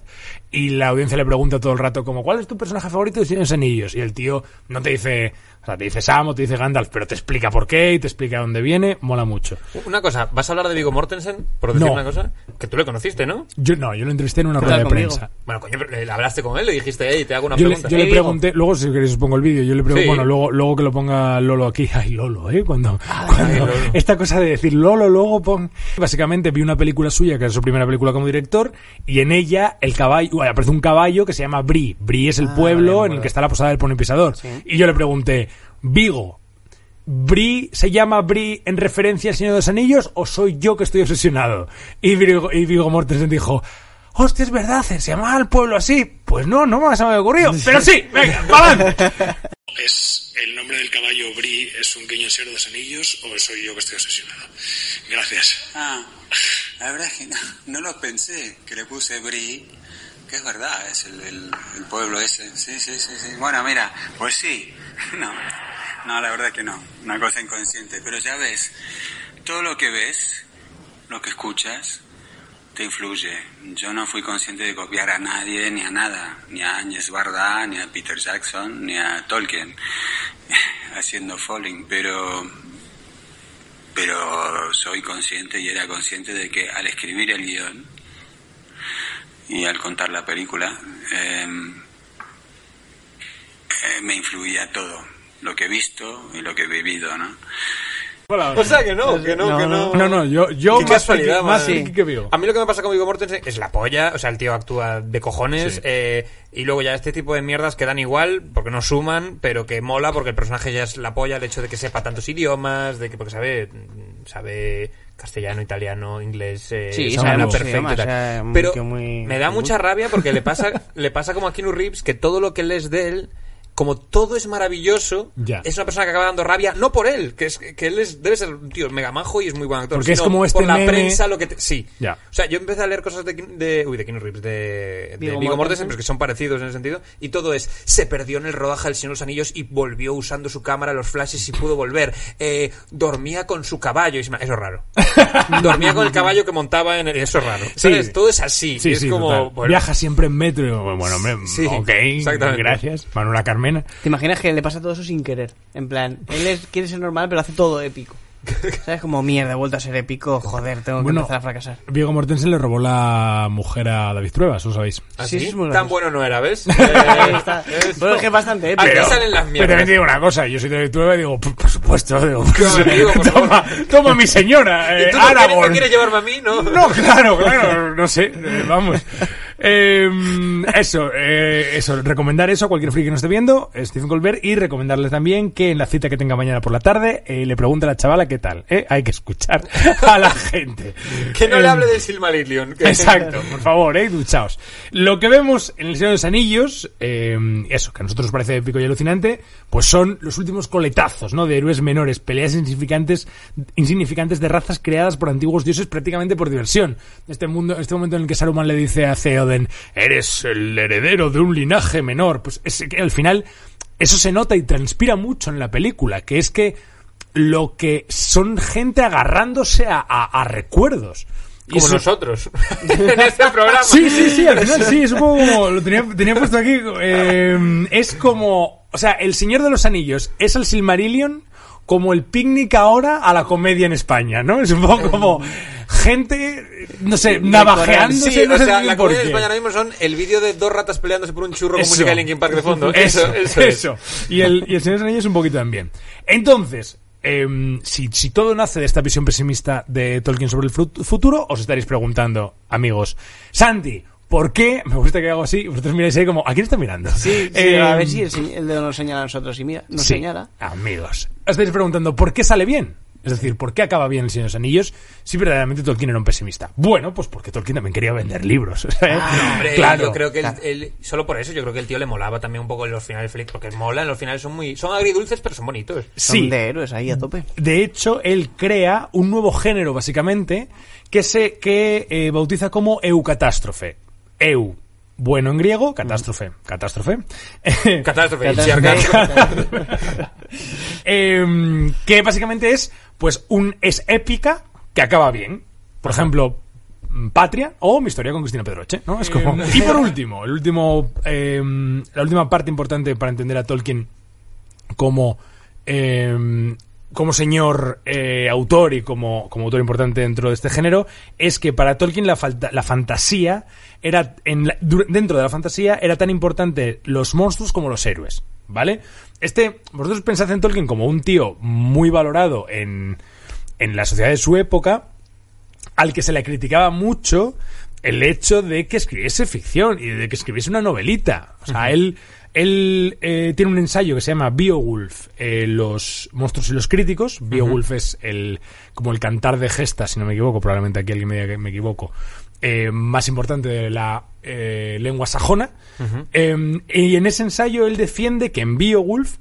y la audiencia le pregunta todo el rato como, ¿cuál es tu personaje favorito de Señor de los Anillos? Y el tío no te dice, o sea, te dice Sam o te dice Gandalf, pero te explica por qué y te explica dónde viene, mola mucho. Una cosa, ¿vas a hablar de Viggo Mortensen? Por decir No. una cosa. Que tú le conociste, ¿no? Yo no, yo lo entrevisté en una rueda de conmigo. prensa. Bueno, coño, pero le hablaste con él, le dijiste, hey, te hago una Yo le, pregunta. yo le Hey, Diego. pregunté, luego si queréis os pongo el vídeo, yo le pregunté, Sí. bueno, luego, luego que lo ponga Lolo aquí, *laughs* ay Lolo, ¿eh? Cuando, *laughs* cuando- ay, Lolo. esta cosa de decir Lolo, luego pon... Básicamente vi una película suya, que era su primera película como director, y en ella el caballo, uy, aparece un caballo que se llama Bri. Bri es el Ah, pueblo vale, en el que está la posada del pony pisador. Sí. Y yo le pregunté, Vigo, ¿Bri se llama Bri en referencia al Señor de los Anillos o soy yo que estoy obsesionado? Y Vigo, y Viggo Mortensen dijo, hostia, es verdad, se llamaba el pueblo así. Pues no, no me se me ocurrido. Pero sí, venga, vamos. *laughs* ¿Es el nombre del caballo Bri es un guiño al de los Anillos o soy yo que estoy obsesionado? Gracias. Ah, la verdad es que no, no lo pensé, que le puse Bri, que es verdad, es el, el- el pueblo ese. Sí, sí, sí, sí. Bueno, mira, pues sí. *laughs* No, no, la verdad que no, una cosa inconsciente. Pero ya ves, todo lo que ves, lo que escuchas, te influye. Yo no fui consciente de copiar a nadie ni a nada, ni a Áñez Barda, ni a Peter Jackson, ni a Tolkien, *laughs* haciendo Falling, pero pero soy consciente y era consciente de que al escribir el guion y al contar la película eh, eh, me influía todo lo que he visto y lo que he vivido ¿no? O sea que no, que no, No, que no. No, no, yo, yo Qué más, casualidad, más que Vigo. A mí lo que me pasa con Viggo Mortensen es la polla, o sea, el tío actúa de cojones, Sí. eh, y luego ya este tipo de mierdas que dan igual, porque no suman, pero que mola porque el personaje ya es la polla, el hecho de que sepa tantos idiomas, de que porque sabe, sabe castellano, italiano, inglés, eh, Sí, sabe perfecto y idiomas, tal. o sea, muy- pero muy- me da muy- mucha rabia porque le pasa, *laughs* le pasa como a Keanu Reeves que todo lo que lees de él como todo es maravilloso, Ya. es una persona que acaba dando rabia, no por él, que es que él es, debe ser un tío mega majo y es muy buen actor, Porque es sino como este por la meme- prensa, lo que te- sí. Ya. O sea, yo empecé a leer cosas de, de uy, de Keanu Reeves, de, de Mortensen, Mortensen. pero que son parecidos en ese sentido, y todo es, se perdió en el rodaje del Señor de los Anillos y volvió usando su cámara, los flashes y pudo volver. Eh, dormía con su caballo, y se me- eso es raro. *laughs* *laughs* dormía con el *laughs* caballo que montaba en el, eso es raro. ¿Sabes? Sí. Todo es así. Sí, es sí, como, bueno, Viaja siempre en metro. Bueno, hombre, Sí, ok, gracias. Manuela Carmena. ¿Te imaginas que le pasa todo eso sin querer? En plan, él es- quiere ser normal, pero hace todo épico. *laughs* ¿Sabes? Como mierda, he vuelto a ser épico. Joder, tengo que Bueno, empezar a fracasar. Vigo Mortensen le robó la mujer a David Truebas, ¿lo sabéis? ¿así? sí, Tan gracioso. bueno no era, ¿ves? *laughs* Eh, está. es- Bueno, es que es bastante épico. Aquí Pero- salen las Pero mierdas. también te digo una cosa, yo soy David Trueba y digo, por, supuesto, digo, Claro, *laughs* digo, por toma, toma mi señora, eh, ¿Y tú no quieres, no quieres llevarme a mí, no? No, claro, claro, no sé, eh, vamos. Eh, eso, eh, eso, recomendar eso a cualquier friki que nos esté viendo, eh, Stephen Colbert, y recomendarles también que en la cita que tenga mañana por la tarde eh, le pregunte a la chavala qué tal. ¿eh? Hay que escuchar a la gente. Que no le Eh, hable del Silmarillion. que- Exacto, por favor, eh, duchaos. Lo que vemos en El Señor de los Anillos, eh, eso, que a nosotros nos parece épico y alucinante, pues son los últimos coletazos, ¿no? De héroes menores, peleas insignificantes, insignificantes de razas creadas por antiguos dioses prácticamente por diversión. Este mundo, este momento en el que Saruman le dice a Theoden, eres el heredero de un linaje menor, pues es que al final eso se nota y transpira mucho en la película, que es que lo que son gente agarrándose a, a- a recuerdos. Como nosotros. *laughs* en este programa. Sí, sí, sí, al final sí, es un poco como, lo tenía, tenía puesto aquí, eh, es como, o sea, El Señor de los Anillos es el Silmarillion como el picnic ahora a la comedia en España, ¿no? Es un poco como gente, no sé, navajeándose, Sí, no o sé sea, la por comedia en qué. España ahora mismo son el vídeo de dos ratas peleándose por un churro con Eso. música de Linkin Park de fondo. *laughs* Eso, eso, es. eso. Y el, y el Señor de los Anillos un poquito también. Entonces, em, si, si todo nace de esta visión pesimista de Tolkien sobre el futuro, os estaréis preguntando, amigos, Santi, ¿por qué? Me gusta que hago así, vosotros miráis ahí como, ¿a quién está mirando? Sí, *laughs* sí, Em, a ver si el, el dedo nos señala a nosotros. Y mira, nos sí, señala. Amigos, os estáis preguntando, ¿por qué sale bien? Es decir, ¿por qué acaba bien el Señor de los Anillos si verdaderamente Tolkien era un pesimista? Bueno, pues porque Tolkien también quería vender libros. *laughs* Ah, Hombre, claro. yo creo que el, el- solo por eso yo creo que el tío le molaba también un poco los finales felices porque mola, los finales son muy son agridulces pero son bonitos. Sí. Son de héroes ahí a tope. De hecho, él crea un nuevo género, básicamente, que se que eh, bautiza como eucatástrofe. Eu, bueno en griego, catástrofe, catástrofe. *laughs* Catástrofe, Catástrofe. *laughs* Em, que básicamente es, pues, un es épica que acaba bien. Por ejemplo, mm, Patria o Mi historia con Cristina Pedroche, ¿no? Es como... *laughs* Y por último, el último, em, la última parte importante para entender a Tolkien como em, como señor eh, autor y como, como autor importante dentro de este género es que para Tolkien la, falta- la fantasía era en la- dentro de la fantasía era tan importante los monstruos como los héroes vale este vosotros pensáis en Tolkien como un tío muy valorado en en la sociedad de su época al que se le criticaba mucho el hecho de que escribiese ficción y de que escribiese una novelita. O sea, él, él eh, tiene un ensayo que se llama Beowulf, eh, los monstruos y los críticos. Beowulf es el como el cantar de gesta, si no me equivoco, probablemente aquí alguien me diga que me equivoco, eh, más importante de la lengua sajona. Y en ese ensayo él defiende que en Beowulf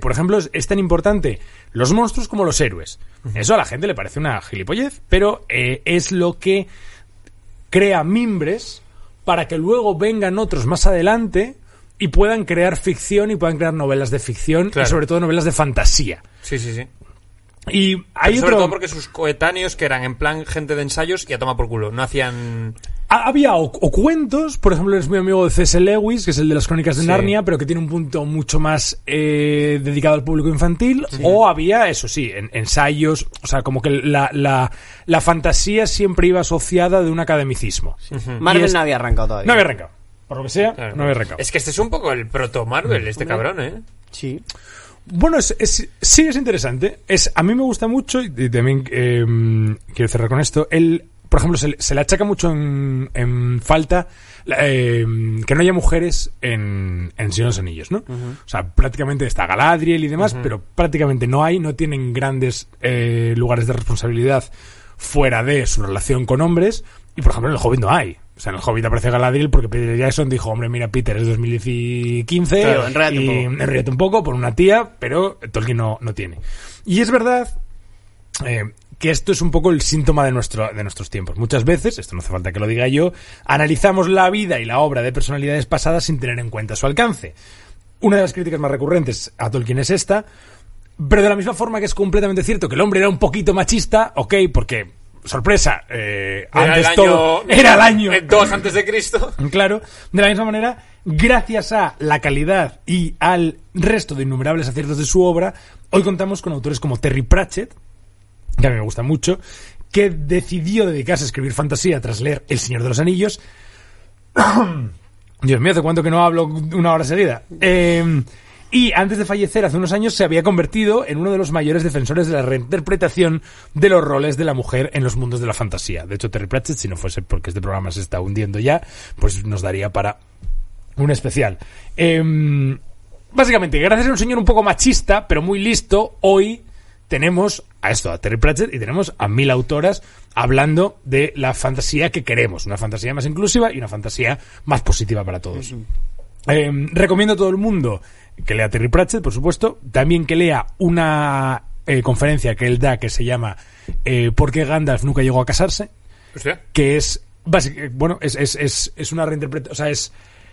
por ejemplo, es, es tan importante los monstruos como los héroes. Eso a la gente le parece una gilipollez, pero es lo que crea mimbres para que luego vengan otros más adelante y puedan crear ficción y puedan crear novelas de ficción Claro. y sobre todo novelas de fantasía. Sí, sí, sí. Y hay sobre otro... todo porque sus coetáneos que eran en plan gente de ensayos y a tomar por culo, no hacían Ha- Había o, o cuentos, por ejemplo, eres muy amigo de C.S. Lewis, que es el de las crónicas de Sí. Narnia, pero que tiene un punto mucho más eh, dedicado al público infantil. O había, eso sí, en- ensayos, o sea, como que la, la, la fantasía siempre iba asociada de un academicismo. Marvel es- no había arrancado todavía. No había arrancado. Por lo que sea, Claro. no. Es que este es un poco el proto Marvel, este cabrón, ¿eh? Sí. Bueno, es, es- sí es interesante. Es, a mí me gusta mucho, y, y también eh, quiero cerrar con esto, el, por ejemplo, se, le- se le achaca mucho en, en falta eh, que no haya mujeres en, en Señor de los Anillos, ¿no? O sea, prácticamente está Galadriel y demás, pero prácticamente no hay, no tienen grandes eh, lugares de responsabilidad fuera de su relación con hombres. Y, por ejemplo, en el Hobbit no hay. O sea, en el Hobbit aparece Galadriel porque Peter Jackson dijo, hombre, mira, Peter, es 2015 Claro, enrédate un y poco. un poco por una tía, pero Tolkien no, no tiene. Y es verdad eh, que esto es un poco el síntoma de, nuestro, de nuestros tiempos. Muchas veces, esto no hace falta que lo diga yo, analizamos la vida y la obra de personalidades pasadas sin tener en cuenta su alcance. Una de las críticas más recurrentes a Tolkien es esta, pero de la misma forma que es completamente cierto que el hombre era un poquito machista, ok, porque, sorpresa, eh, Era antes el todo, año- era el año... eh, 2 antes de Cristo. *laughs* Claro, de la misma manera, gracias a la calidad y al resto de innumerables aciertos de su obra, hoy contamos con autores como Terry Pratchett, que a mí me gusta mucho, que decidió dedicarse a escribir fantasía tras leer El Señor de los Anillos. *coughs* Dios mío, ¿hace cuánto que no hablo una hora seguida? Eh, y antes de fallecer, hace unos años, se había convertido en uno de los mayores defensores de la reinterpretación de los roles de la mujer en los mundos de la fantasía. De hecho, Terry Pratchett, si no fuese porque este programa se está hundiendo ya, pues nos daría para un especial. Em, básicamente, gracias a un señor un poco machista, pero muy listo, hoy tenemos a esto, a Terry Pratchett, y tenemos a mil autoras hablando de la fantasía que queremos. Una fantasía más inclusiva y una fantasía más positiva para todos. Eh, recomiendo a todo el mundo que lea Terry Pratchett, por supuesto. También que lea una eh, conferencia que él da que se llama eh, ¿Por qué Gandalf nunca llegó a casarse? Que es básic- bueno es, es, es, es una reinterpretación o sea es,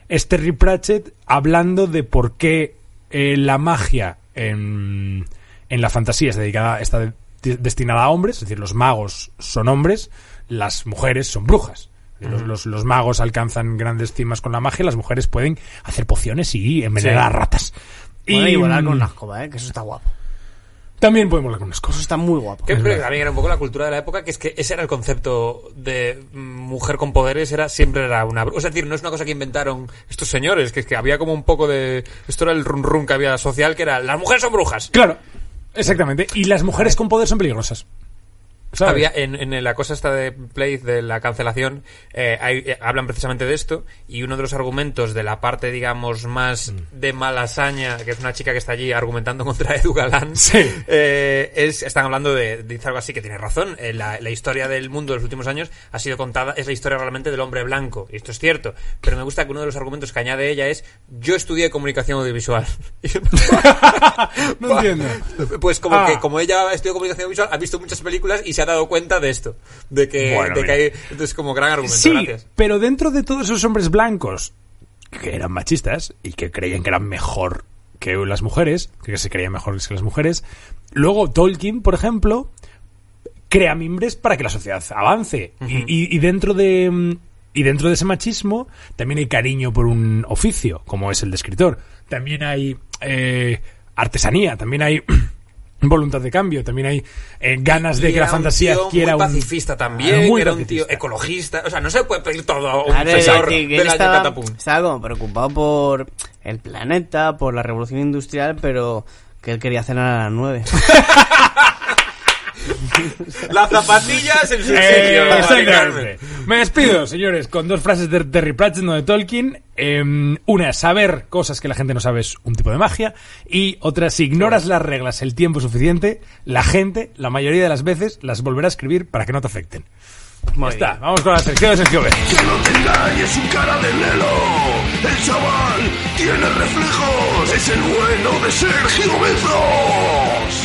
es Terry Pratchett hablando de por qué eh, la magia en, en la fantasía está dedicada está de- destinada a hombres es decir los magos son hombres las mujeres son brujas los, los, los magos alcanzan grandes cimas con la magia las mujeres pueden hacer pociones y envenenar Sí. a ratas Bueno, y volar con mm, una escoba, ¿eh? Que eso está guapo. también podemos hablar con unas Eso cosas está muy guapo. Que pero también era un poco la cultura de la época, que es que ese era el concepto de mujer con poderes, era siempre era una... bru- Es decir, no es una cosa que inventaron estos señores, que es que había como un poco de... Esto era el run run que había social, que era, las mujeres son brujas. claro exactamente y las mujeres con poder son peligrosas ¿sabes? Había en, en la cosa esta de Play de la cancelación eh, hay- eh, hablan precisamente de esto y uno de los argumentos de la parte digamos más Mm. de malasaña que es una chica que está allí argumentando *laughs* contra Edu Galán Sí. eh, es están hablando de dice algo así que tiene razón eh, la, la historia del mundo de los últimos años ha sido contada es la historia realmente del hombre blanco y esto es cierto pero me gusta que uno de los argumentos que añade ella es yo estudié comunicación audiovisual *laughs* *laughs* No entiendo. pues como Ah. que como ella estudió comunicación audiovisual ha visto muchas películas y se ha dado cuenta de esto de que, Bueno, de que mira. hay entonces como gran argumento Sí, gracias pero dentro de todos esos hombres blancos que eran machistas y que creían que eran mejor que las mujeres, que se creían mejor que las mujeres, luego Tolkien, por ejemplo, crea mimbres para que la sociedad avance. y dentro de mm, y dentro de ese machismo también hay cariño por un oficio, como es el de escritor. También hay eh, artesanía, también hay *clears throat* voluntad de cambio, también hay eh, ganas de que la un fantasía tío adquiera muy un pacifista también Ah, muy era un tío ecologista. O sea no se puede pedir todo a un Claro, es señor de él la estaba, estaba como preocupado por el planeta, por la revolución industrial, pero que él quería cenar a las nueve. *laughs* *laughs* las zapatillas en su Eh, sitio. Me despido, señores, con dos frases de Terry Pratchett, no de Tolkien. Eh, una, saber cosas que la gente no sabe es un tipo de magia. Y otra, si ignoras las reglas el tiempo suficiente, la gente, la mayoría de las veces, las volverá a escribir para que no te afecten. Está, vamos con la sección de Sergio B. Que no te engañes su cara de lelo. El chaval tiene reflejos. Es el bueno de Sergio Bezos.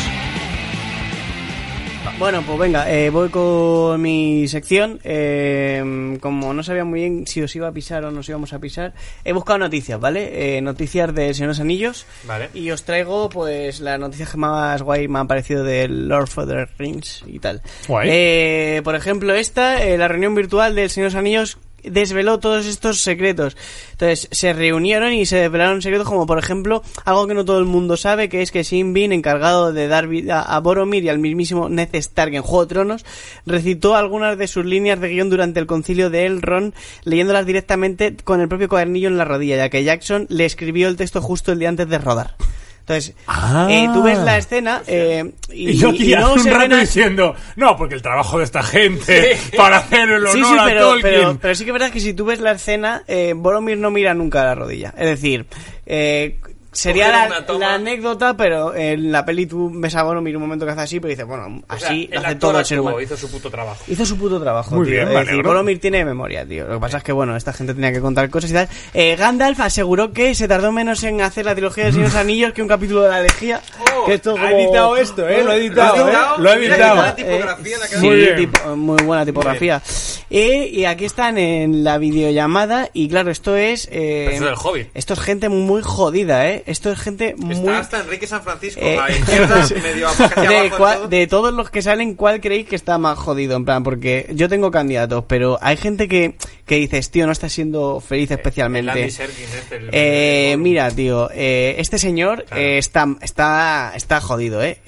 Bueno, pues venga, eh, voy con mi sección. Eh, como no sabía muy bien si os iba a pisar o nos íbamos a pisar, he buscado noticias, ¿vale? Eh, noticias del Señor de los Anillos. Vale. Y os traigo, pues, las noticias que más guay me han parecido del Lord of the Rings y tal. Guay. Eh, por ejemplo, esta, eh, la reunión virtual del Señor de los Anillos desveló todos estos secretos. Entonces, se reunieron y se desvelaron secretos como, por ejemplo, algo que no todo el mundo sabe, que es que Sin Bean, encargado de dar vida a Boromir y al mismísimo Ned Stark en Juego de Tronos, recitó algunas de sus líneas de guion durante el concilio de Elrond, leyéndolas directamente con el propio cuadernillo en la rodilla, ya que Jackson le escribió el texto justo el día antes de rodar. Entonces, Ah. eh, tú ves la escena eh, y, Y yo aquí y no un se rato ven a- diciendo, no, porque el trabajo de esta gente para hacer el honor Sí, sí, a pero, Tolkien. pero, pero sí que es verdad que si tú ves la escena, eh, Boromir no mira nunca a la rodilla. Es decir, eh, sería la, anécdota, pero en la peli tú ves a Boromir un momento que hace así, pero dices, bueno, O sea, así lo el hace todo el ser humano. hizo su puto trabajo. Hizo su puto trabajo, Muy tío. bien, es decir. Boromir tiene memoria, tío. Lo que pasa es que, bueno, esta gente tenía que contar cosas y tal. Eh, Gandalf aseguró que se tardó menos en hacer la trilogía de Señor de los Anillos que un capítulo de la Lejía. que esto ha editado esto, ¿eh? Lo ha editado, Lo ha ¿eh? editado. Que Muy bien. tipo- muy buena tipografía. Eh, y aquí están en la videollamada y claro, esto es... eh. Esto es gente muy jodida, ¿eh? Esto es gente muy... Está hasta Enrique San Francisco, Eh, a la izquierda, *laughs* medio de, todo. de todos los que salen, ¿cuál creéis que está más jodido? En plan, porque yo tengo candidatos, pero hay gente que, que dices, tío, no está siendo feliz El especialmente. Andy Serkis, este, el- Eh, mira, tío, eh, este señor Claro. eh, está, está, está jodido, ¿eh?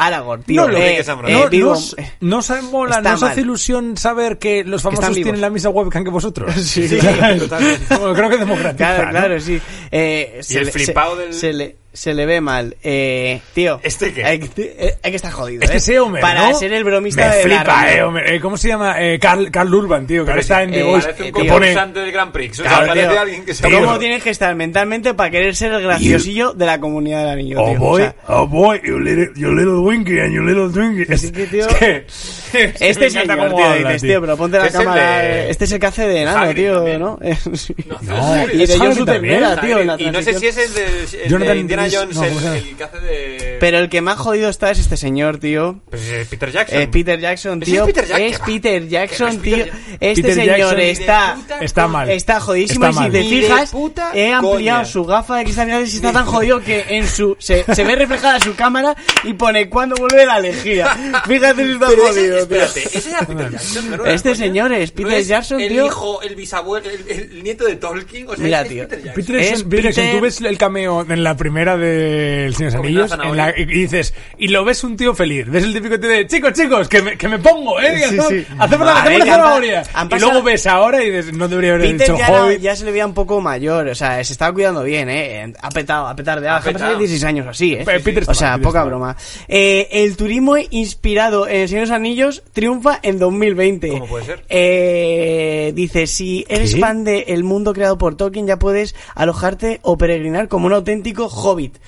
Eh Aragorn, tío. No, lo eh, que eh, no, Viggo- nos, nos mola, nos hace mal. ilusión saber que los famosos tienen la misma webcam que vosotros. Sí, *laughs* totalmente. *laughs* Bueno, creo que democratiza, Claro, ¿no? claro, sí. Eh, se el se, del- se le, se le ve mal. Eh, tío. ¿Este qué? Hay, que- eh, hay que estar jodido. Este ¿eh? es Eomer, Para ¿no? ser el bromista Me de la flipa, reunión. eh, Homer. Eh, ¿Cómo se llama? Eh, Carl, Carl Urban, tío, que ahora está en The eh, Voice. Parece un eh, que concursante del Grand Prix. O sea, Claro, parece tío. alguien que se Tío. ¿Cómo tienes que estar mentalmente para querer ser el graciosillo de la comunidad del anillo, Oh tío? O boy, sea, oh boy, you little, you little winky and you little twinkie. Es, que, tío, es que- es que este señor, tío, habla, dices, tío, pero ponte la Es el cámara. de- Este es el que hace de enano, Hagrid tío, también. ¿no? *laughs* Y de tío, la y no sé si es el de, el de Jonathan Indiana Jones, no, el, el que hace de... Pero el que más jodido está es este señor, tío. Pues es Peter Jackson. Eh, Peter Jackson, Ese tío. es Peter Jackson. Es Peter Jackson, no tío. Peter Este Peter señor Jackson, está. Está mal. Está jodidísimo Está y si mal. te fijas, puta he ampliado coña. su gafa de cristal y está tan jodido que en su se, se ve reflejada su cámara y pone cuando vuelve la lejía. *laughs* Fíjate si está Pero jodido, ese, tío. espérate, ese era Peter Jackson, ¿no? Este Coña. señor es ¿No Peter es Jackson, el tío. hijo, el bisabuelo, el, el nieto de Tolkien. O sea, Mira, es tío. Peter Jackson. Peter Jackson, Es Peter- tú ves el cameo en la primera de El Señor de Comiendo Anillos en la- y dices, y lo ves un tío feliz. Ves el típico tío de, chicos, chicos, que me, que me pongo, ¿eh? Sí, hacemos, sí. hacemos la, Vale, zanahoria. Y luego ves ahora y dices, no debería haber Peter dicho ya, era- Hobbit. ya se le veía un poco mayor, o sea, se estaba cuidando bien, ¿eh? Ha petado, a petar de Ha ha pasado petado. 16 años así, ¿eh? Pe- Peter o sea, Peter poca está mal. broma. Eh, el turismo inspirado en El Señor de los Anillos triunfa en 2020. ¿Cómo puede ser? Eh, dice, si eres ¿Qué? fan de el mundo creado por Tolkien, ya puedes alojarte o peregrinar como un auténtico hobbit.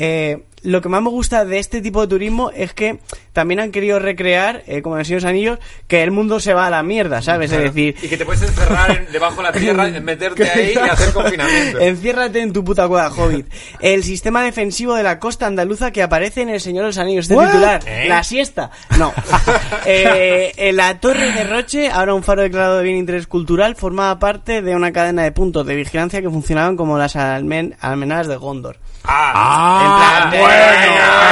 Eh, lo que más me gusta de este tipo de turismo es que también han querido recrear, eh, como en El Señor de los Anillos, que el mundo se va a la mierda, ¿sabes? Claro. Es decir, Y que te puedes encerrar en- debajo de la tierra, meterte ahí y hacer *laughs* confinamiento. Enciérrate en tu puta cueva, Hobbit. El sistema defensivo de la costa andaluza que aparece en El Señor de los Anillos. Este What? titular, ¿Eh? la siesta. No. *laughs* Eh, en la Torre de Roche, ahora un faro declarado de bien interés cultural, formaba parte de una cadena de puntos de vigilancia que funcionaban como las almen- almenadas de Gondor. Ah, En plan, bueno.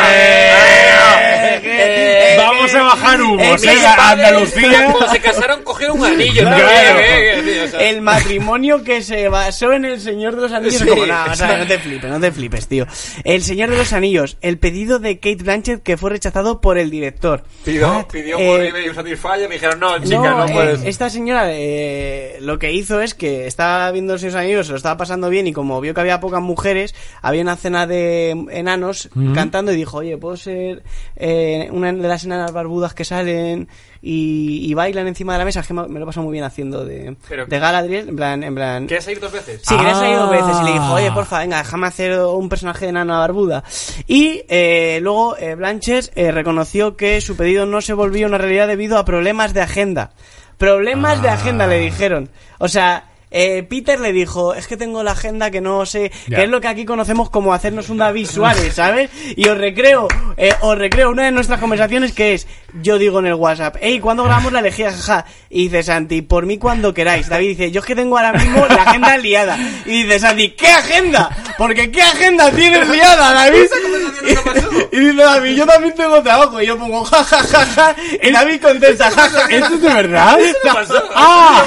eh, eh, Vamos a bajar eh, ¿eh? mis A Andalucía. Cuando se casaron, cogieron un anillo. Eh, eh, eh, El matrimonio que se basó en el Señor de los Anillos. Sí. Como, no, o sea, no te flipes, no te flipes, tío. El Señor de los Anillos, el pedido de Kate Blanchett que fue rechazado por el director. Pidió, pidió Eh, por eBay un Satisfyer y dijeron, no, chica, no, no, eh, puedes. esta señora eh, lo que hizo es que estaba viendo los Señor Anillos, se lo estaba pasando bien y como vio que había pocas mujeres, había una cena de enanos cantando y dijo, oye, ¿puedo ser eh, una de las enanas barbudas que salen y, y bailan encima de la mesa? Es que me me lo he pasado muy bien haciendo de, Pero- de Galadriel, en plan... En plan ¿Quieres ir dos veces? Sí, quería salir dos veces y le dijo, Ah. oye, porfa, venga, déjame hacer un personaje de nana barbuda. Y eh, luego eh, Blanches eh, reconoció que su pedido no se volvió una realidad debido a problemas de agenda. Problemas de agenda, le dijeron. O sea... eh, Peter le dijo, es que tengo la agenda que no sé, Ya. que es lo que aquí conocemos como hacernos un David Suárez, *laughs* ¿sabes? Y os recreo, eh, os recreo una de nuestras conversaciones que es, yo digo en el WhatsApp, hey, ¿cuándo grabamos la elegía? Jaja. Y dice Santi, por mí cuando queráis. David dice, yo es que tengo ahora mismo la agenda liada. Y dice Santi, ¿qué agenda? Porque ¿qué agenda tienes liada, David? *laughs* Y dice David, yo también tengo trabajo. Y yo pongo, jajajaja. Y David contesta, jajaja. ¿Esto es de verdad? pasó? *laughs* ¡Ah!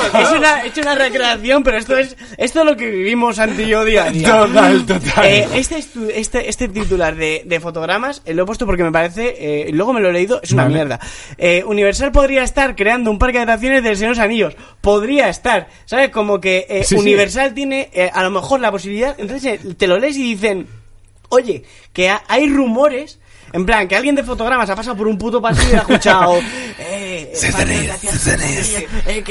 Es una recreación, pero esto es, esto es lo que vivimos Santi y yo día a día. Total, total. Eh, este, estu- este, este titular de, de fotogramas eh, lo he puesto porque me parece, eh, luego me lo he leído, es una Vale. mierda. Eh, Universal podría estar creando un parque de atracciones Señor de los Anillos. Podría estar, ¿sabes? Como que eh, Sí, sí. Universal tiene eh, a lo mejor la posibilidad, entonces te lo lees y dicen... Oye, que ha- hay rumores. En plan, que alguien de fotogramas ha pasado por un puto pasillo y ha escuchado. *laughs* Eh, eh,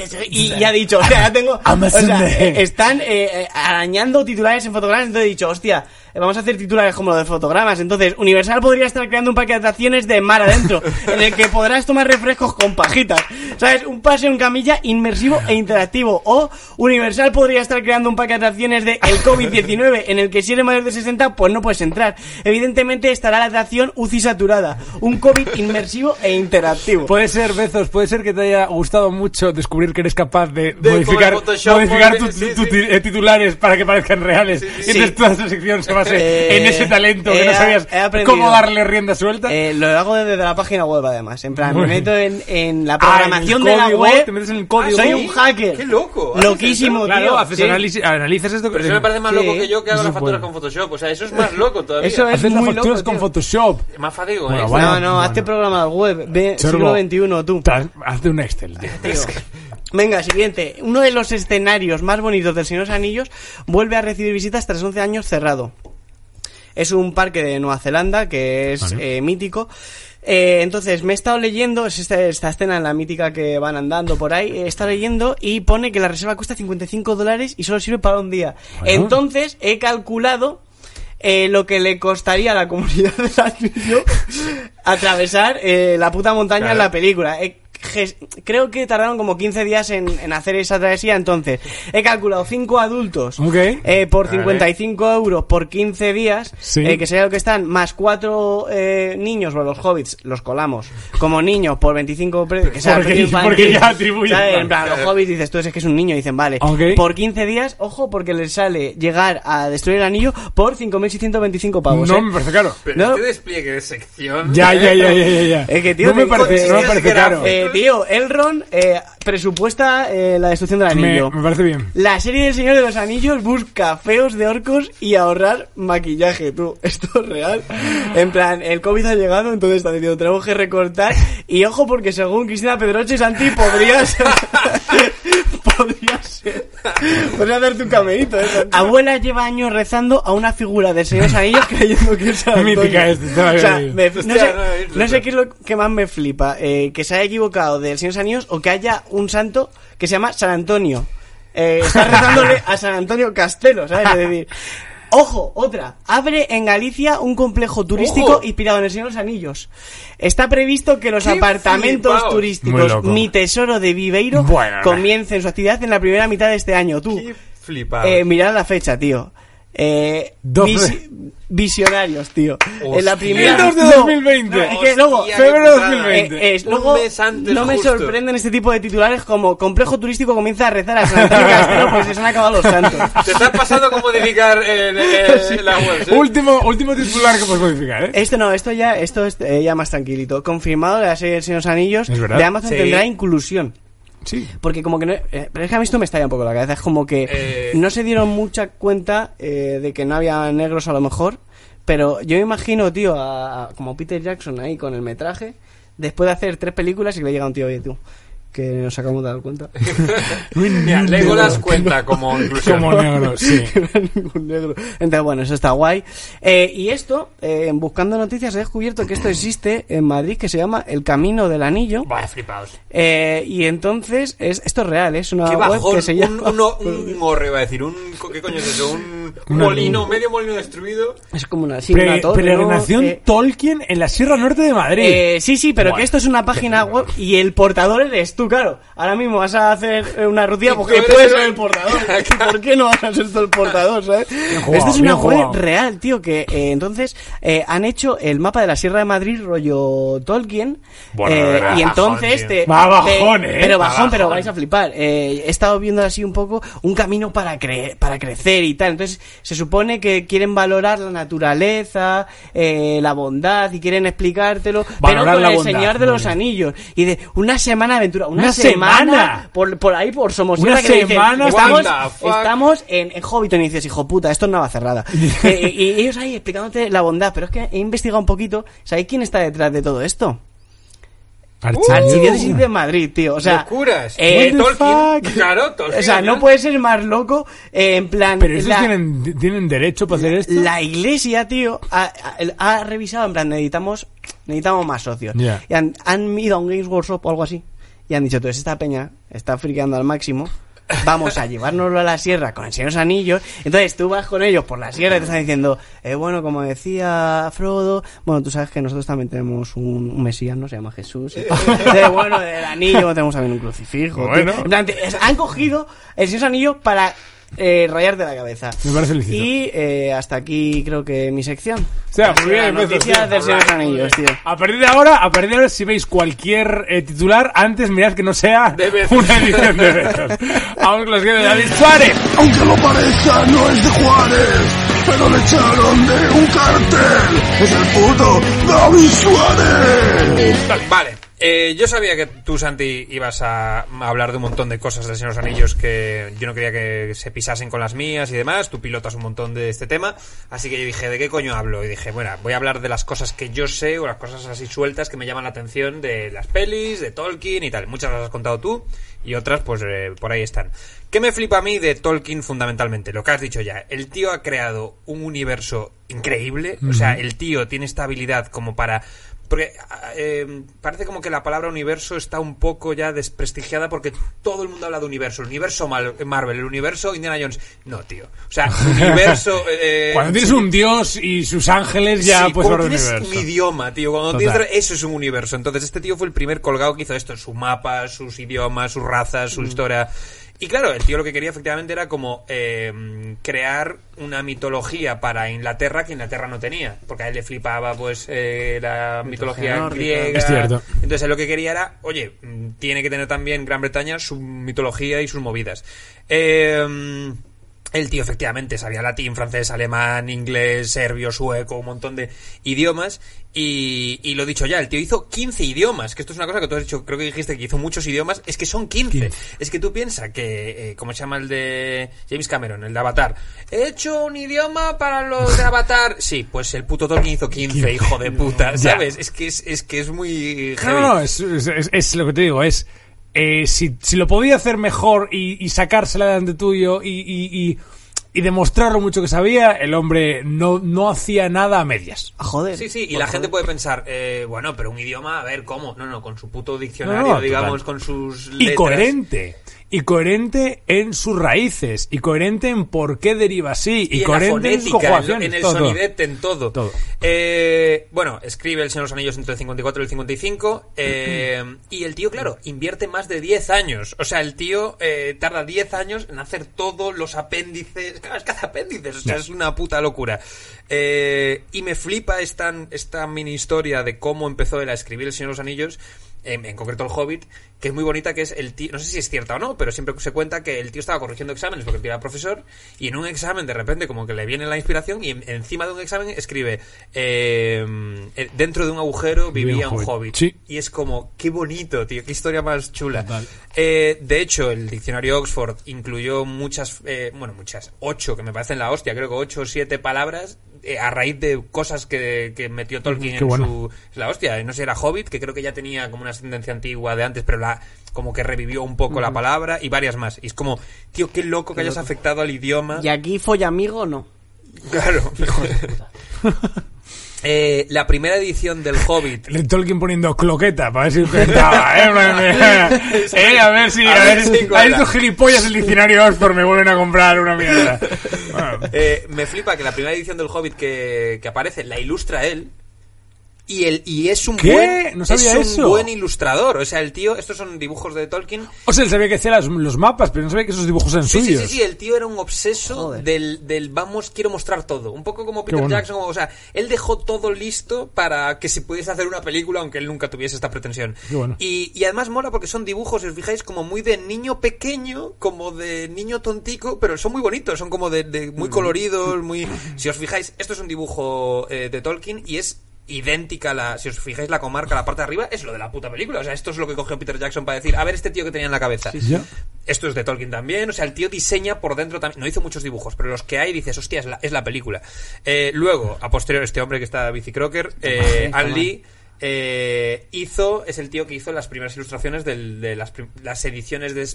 se- y, y ha dicho, o sea, ya tengo. O sea, eh, están eh, eh, arañando titulares en fotogramas. Entonces he dicho, hostia, eh, vamos a hacer titulares como los de fotogramas. Entonces, Universal podría estar creando un parque de atracciones de mar adentro, *laughs* en el que podrás tomar refrescos con pajitas. ¿Sabes? Un paseo en camilla inmersivo e interactivo. O Universal podría estar creando un parque de atracciones de el COVID-19, en el que si eres mayor de 60, pues no puedes entrar. Evidentemente estará la atracción UCI saturada. Un COVID inmersivo e interactivo. Puede ser, Bezos, puede ser que te haya gustado mucho descubrir que eres capaz de, De modificar, modificar poner- tu- sí, tu- sí. ti- eh, titulares para que parezcan reales. y sí. entonces toda esa sección se *laughs* Eh, en ese talento que no sabías cómo darle rienda suelta. Eh, lo hago desde la página web además. En plan, me meto en, en la Ah, programación en el de la web. te metes en el código. Soy ¿Sí? un hacker. ¡Qué loco! ¿Haces Loquísimo, claro, tío. haces Sí. análisis, analizas esto. Pero eso me parece más Sí. loco que yo que hago las facturas con Photoshop. O sea, eso es más loco todavía. Eso es Haces las muy facturas loco, con. Photoshop. Más fadigo, Bueno, ¿eh? vaya. no, no, bueno. hazte programador web. Ve, siglo XXI, tú. Hazte un Excel. Venga, siguiente. Uno de los escenarios más bonitos del Señor de los Anillos vuelve a recibir visitas tras 11 años cerrado. Es un parque de Nueva Zelanda que es Vale. eh, mítico. Eh, entonces, me he estado leyendo, es esta, esta escena en la mítica que van andando por ahí, he estado leyendo y pone que la reserva cuesta 55 dólares y solo sirve para un día. Bueno. Entonces, he calculado eh, lo que le costaría a la comunidad del anillo *laughs* atravesar eh, la puta montaña en la película. Eh, creo que tardaron como 15 días en, en hacer esa travesía, entonces he calculado 5 adultos Ok. eh, por Vale. 55 euros por 15 días, Sí. eh, que sería lo que están, más 4 niños, o los hobbits, los colamos, como niños por 25 pre- que sea Porque- precio infantil. porque ya atribuyen, ¿Sabes? vale. En plan, los hobbits dices tú, es que es un niño, dicen, vale, Ok. por 15 días, ojo, porque les sale llegar a destruir el anillo por 5.625 pavos. No ¿eh? me parece caro. Pero No. este despliegue de sección... Ya, ya, ya, ya, ya, ya. Es que, tío, no me parece, no me parece caro. Eh, tío, Elrond eh, presupuesta eh, la destrucción del me, anillo. me parece bien. La serie del Señor de los Anillos busca feos de orcos y ahorrar maquillaje, tú. *laughs* Esto es real. En plan, el COVID ha llegado, entonces está diciendo, tenemos que recortar. Y ojo, porque según Cristina Pedroche, Santi, podría ser... podría ser... Podría hacerte un camerito, ¿eh? Abuela lleva años rezando a una figura del Señor de los Anillos creyendo que es San Antonio. Mítica esta, estaba O sea, me- no, Hostia, sé, no he visto no sé qué es lo que más me flipa. eh, que se haya equivocado del Señor Anillos o que haya un santo que se llama San Antonio. Eh, está rezándole a San Antonio Castelo, ¿sabes? Es decir, ojo, otra. Abre en Galicia un complejo turístico Ojo. inspirado en el Señor de los Anillos. Está previsto que los ¡Qué apartamentos turísticos. Mi Tesoro de Viveiro Bueno, comiencen su actividad en la primera mitad de este año. Tú, Qué flipado. eh, mirad la fecha, tío. Eh, visionarios, tío. En la primera. El 2 de No, 2020. no, es que luego. Febrero qué putada. 2020. eh, es- Un luego no me justo. sorprenden este tipo de titulares como complejo turístico comienza a rezar a San Antonio Castelo porque se han acabado los santos. Te estás pasando como modificar el, el- la web, ¿sí? Último, último titular que puedes modificar, ¿eh? Esto no, esto ya, esto es eh, ya más tranquilito. Confirmado la serie del Señor de los Anillos Es verdad. de Amazon Sí. tendrá inclusión. Sí. Porque como que no... eh, pero es que a mí esto me estalla un poco la cabeza. Es como que Eh. no se dieron mucha cuenta eh, de que no había negros a lo mejor. Pero yo me imagino, tío, a, a- como Peter Jackson ahí con el metraje, después de hacer tres películas y que le llega un tío, oye, tú, que nos acabamos de dar cuenta. *laughs* Mira, Legolas cuenta *laughs* como inclusión. Como negro, sí. *laughs* ningún negro. Entonces, bueno, eso está guay. Eh, y esto, eh, buscando noticias, he descubierto que esto existe en Madrid, que se llama El Camino del Anillo. Vaya, flipaos. Eh, y entonces, es, esto es real, es una Qué web que se un, llama... un, un gorro, iba a decir. Un, ¿Qué coño es eso? Un molino, medio molino destruido. Es como una, sí, Pre- una torre, peregrinación Eh, Tolkien en la Sierra Norte de Madrid. eh, sí, sí, pero Buah, que esto es una página web y el portador eres tú, claro. Ahora mismo vas a hacer eh, una rutina *laughs* porque puedes ser el portador. *laughs* ¿Por qué no vas a ser tú el portador, sabes? jugado, esto es una web real, tío, que eh, entonces eh, han hecho el mapa de la Sierra de Madrid rollo Tolkien. Bueno, eh, y bajón, entonces tío. te... Va te- bajón, ¿eh? Pero bajón, pero bajón. vais a flipar. Eh, he estado viendo así un poco un camino para, cre- para crecer y tal. Entonces se supone que quieren valorar la naturaleza, eh, la bondad y quieren explicártelo. pero Valorar con la el bondad, Señor de los. Anillos. Y de una semana de aventura. Una, ¡Una semana, semana! Por, por ahí, por Somosierra. Una que le dicen, semana, estamos, estamos en, en Hobbiton y dices, hijo puta, esto es nava cerrada. *laughs* Eh, y, y ellos ahí explicándote la bondad. Pero es que he investigado un poquito. ¿Sabéis quién está detrás de todo esto? Archidiócesis de Madrid, tío. O sea, Locuras. eh, Tolkien. Claro, Tolkien. *laughs* o sea, no puede ser más loco. eh, en plan, Pero esos la, tienen, tienen derecho para hacer esto. la iglesia, tío, ha, ha- ha revisado, en plan, necesitamos, necesitamos más socios. Y han, han ido a un Games Workshop o algo así. Y han dicho, entonces esta peña está friqueando al máximo. Vamos a llevárnoslo a la sierra con el Señor de los Anillos. Entonces tú vas con ellos por la sierra y te están diciendo, eh, bueno, como decía Frodo, bueno, tú sabes que nosotros también tenemos un, un Mesías, ¿no? Se llama Jesús. *laughs* Entonces, bueno, del anillo tenemos también un crucifijo. Bueno. Han cogido el Señor de los Anillos para eh, rayarte la cabeza. Me parece lícito. Y eh, hasta aquí creo que mi sección. O sea, muy bien, Beto, noticias sí. del Señor de los Anillos, tío. A partir de ahora, a partir de ahora, si veis cualquier eh, titular, antes mirad que no sea *laughs* una edición de Bezos. *laughs* Con los que de David Suárez. Aunque lo parezca, no es de Juárez, pero le echaron de un cartel. Es el puto David Suárez. Vale, eh, yo sabía que tú, Santi, ibas a hablar de un montón de cosas del Señor de los Anillos que yo no quería que se pisasen con las mías y demás. Tú pilotas un montón de este tema. Así que yo dije, ¿de qué coño hablo? Y dije, bueno, voy a hablar de las cosas que yo sé o las cosas así sueltas que me llaman la atención de las pelis, de Tolkien y tal. Muchas las has contado tú y otras, pues eh, por ahí están. ¿Qué me flipa a mí de Tolkien fundamentalmente? Lo que has dicho ya. El tío ha creado un universo increíble. O sea, el tío tiene esta habilidad como para porque eh, parece como que la palabra universo está un poco ya desprestigiada porque todo el mundo habla de universo. El universo Marvel, el universo Indiana Jones. No, tío. O sea, *laughs* universo... eh, Cuando tienes un dios y sus ángeles, ya Sí, puedes cuando tienes universo. un idioma, tío. Cuando Total. tienes... Eso es un universo. Entonces este tío fue el primer colgado que hizo esto. Su mapa, sus idiomas, sus razas, Mm. su historia... Y claro, el tío lo que quería efectivamente era como eh, crear una mitología para Inglaterra que Inglaterra no tenía. Porque a él le flipaba pues eh, la mitología, nórdica. griega. Es cierto. Entonces él lo que quería era, oye, tiene que tener también Gran Bretaña su mitología y sus movidas. Eh, el tío efectivamente sabía latín, francés, alemán, inglés, serbio, sueco, un montón de idiomas. Y, y lo dicho ya, el tío hizo 15 idiomas, que esto es una cosa que tú has dicho, creo que dijiste que hizo muchos idiomas, es que son 15. 15. Es que tú piensas que, eh, ¿cómo se llama el de James Cameron, el de Avatar? He hecho un idioma para los de Avatar. *laughs* Sí, pues el puto Tolkien hizo 15, hijo de puta. ¿sabes? Es que es, es que es muy No, heavy. no, no, es, es- es- es lo que te digo, es... eh, si, si lo podía hacer mejor y, y sacársela delante tuyo y, y, y, y demostrar lo mucho que sabía, el hombre no, no hacía nada a medias. Joder. Sí, sí, y la joder. gente puede pensar, eh, bueno, pero un idioma, a ver, ¿cómo? No, no, con su puto diccionario, No, no, digamos, total. con sus Y coherente. Y coherente en sus raíces. Y coherente en por qué deriva así. Y, Y, coherente en fonética, en, conjugaciones. en el todo, sonidete, en todo. Todo. Eh, bueno, escribe El Señor de los Anillos entre el 54 y el 55. eh, y el tío, claro, invierte más de 10 años. O sea, el tío eh, tarda 10 años en hacer todos los apéndices. Claro, es que hace apéndices. O sea, es una puta locura. Eh, y me flipa esta, esta mini historia de cómo empezó él a escribir El Señor de los Anillos. En, en concreto el Hobbit, que es muy bonita, que es el tío, no sé si es cierta o no, pero siempre se cuenta que el tío estaba corrigiendo exámenes porque el tío era profesor y en un examen de repente como que le viene la inspiración y en- encima de un examen escribe eh, eh, dentro de un agujero vivía un hobbit. Sí. Y es como, qué bonito, tío, qué historia más chula. Eh, de hecho, el diccionario Oxford incluyó muchas, eh, bueno, muchas, ocho, que me parecen la hostia, creo que ocho o siete palabras eh, a raíz de cosas que, que metió Tolkien Qué en bueno. su... es La hostia, no sé, era Hobbit, que creo que ya tenía como una ascendencia antigua de antes, pero la como que revivió un poco la palabra y varias más. Y es como, tío, qué loco que hayas afectado al idioma. Y aquí follamigo no. Claro. *laughs* Eh, la primera edición del Hobbit *laughs* El Tolkien poniendo cloqueta para ver si intentaba, ¿eh? *laughs* Eh, A ver si, A a ver si a estos gilipollas del diccionario Oxford me vuelven a comprar una mierda. *laughs* Bueno, Eh, me flipa que la primera edición del Hobbit que, que aparece la ilustra él. Y, el, y es un ¿Qué? buen No sabía es un eso. buen ilustrador. O sea, el tío, estos son dibujos de Tolkien. o sea, él sabía que hacía las- los mapas, pero no sabía que esos dibujos eran Sí, sí, suyos. sí, sí, el tío era un obseso del, del vamos, quiero mostrar todo. Un poco como Peter bueno. Jackson, o sea, él dejó todo listo para que se pudiese hacer una película, aunque él nunca tuviese esta pretensión. Bueno. Y, y además mola porque son dibujos, si os fijáis, como muy de niño pequeño, como de niño tontico, pero son muy bonitos, son como de, de muy coloridos, muy... Si os fijáis, esto es un dibujo eh, de Tolkien y es idéntica la, si os fijáis la comarca, la parte de arriba, es lo de la puta película. O sea, esto es lo que cogió Peter Jackson para decir, a ver este tío que tenía en la cabeza. Esto es de Tolkien también, o sea, el tío diseña por dentro también. No hizo muchos dibujos, pero los que hay dices, hostia, es la, es la película. Eh, luego, a posterior, este hombre que está Bici Crocker, eh. Lee. Eh, hizo, es el tío que hizo las primeras ilustraciones del- de las, las ediciones, de,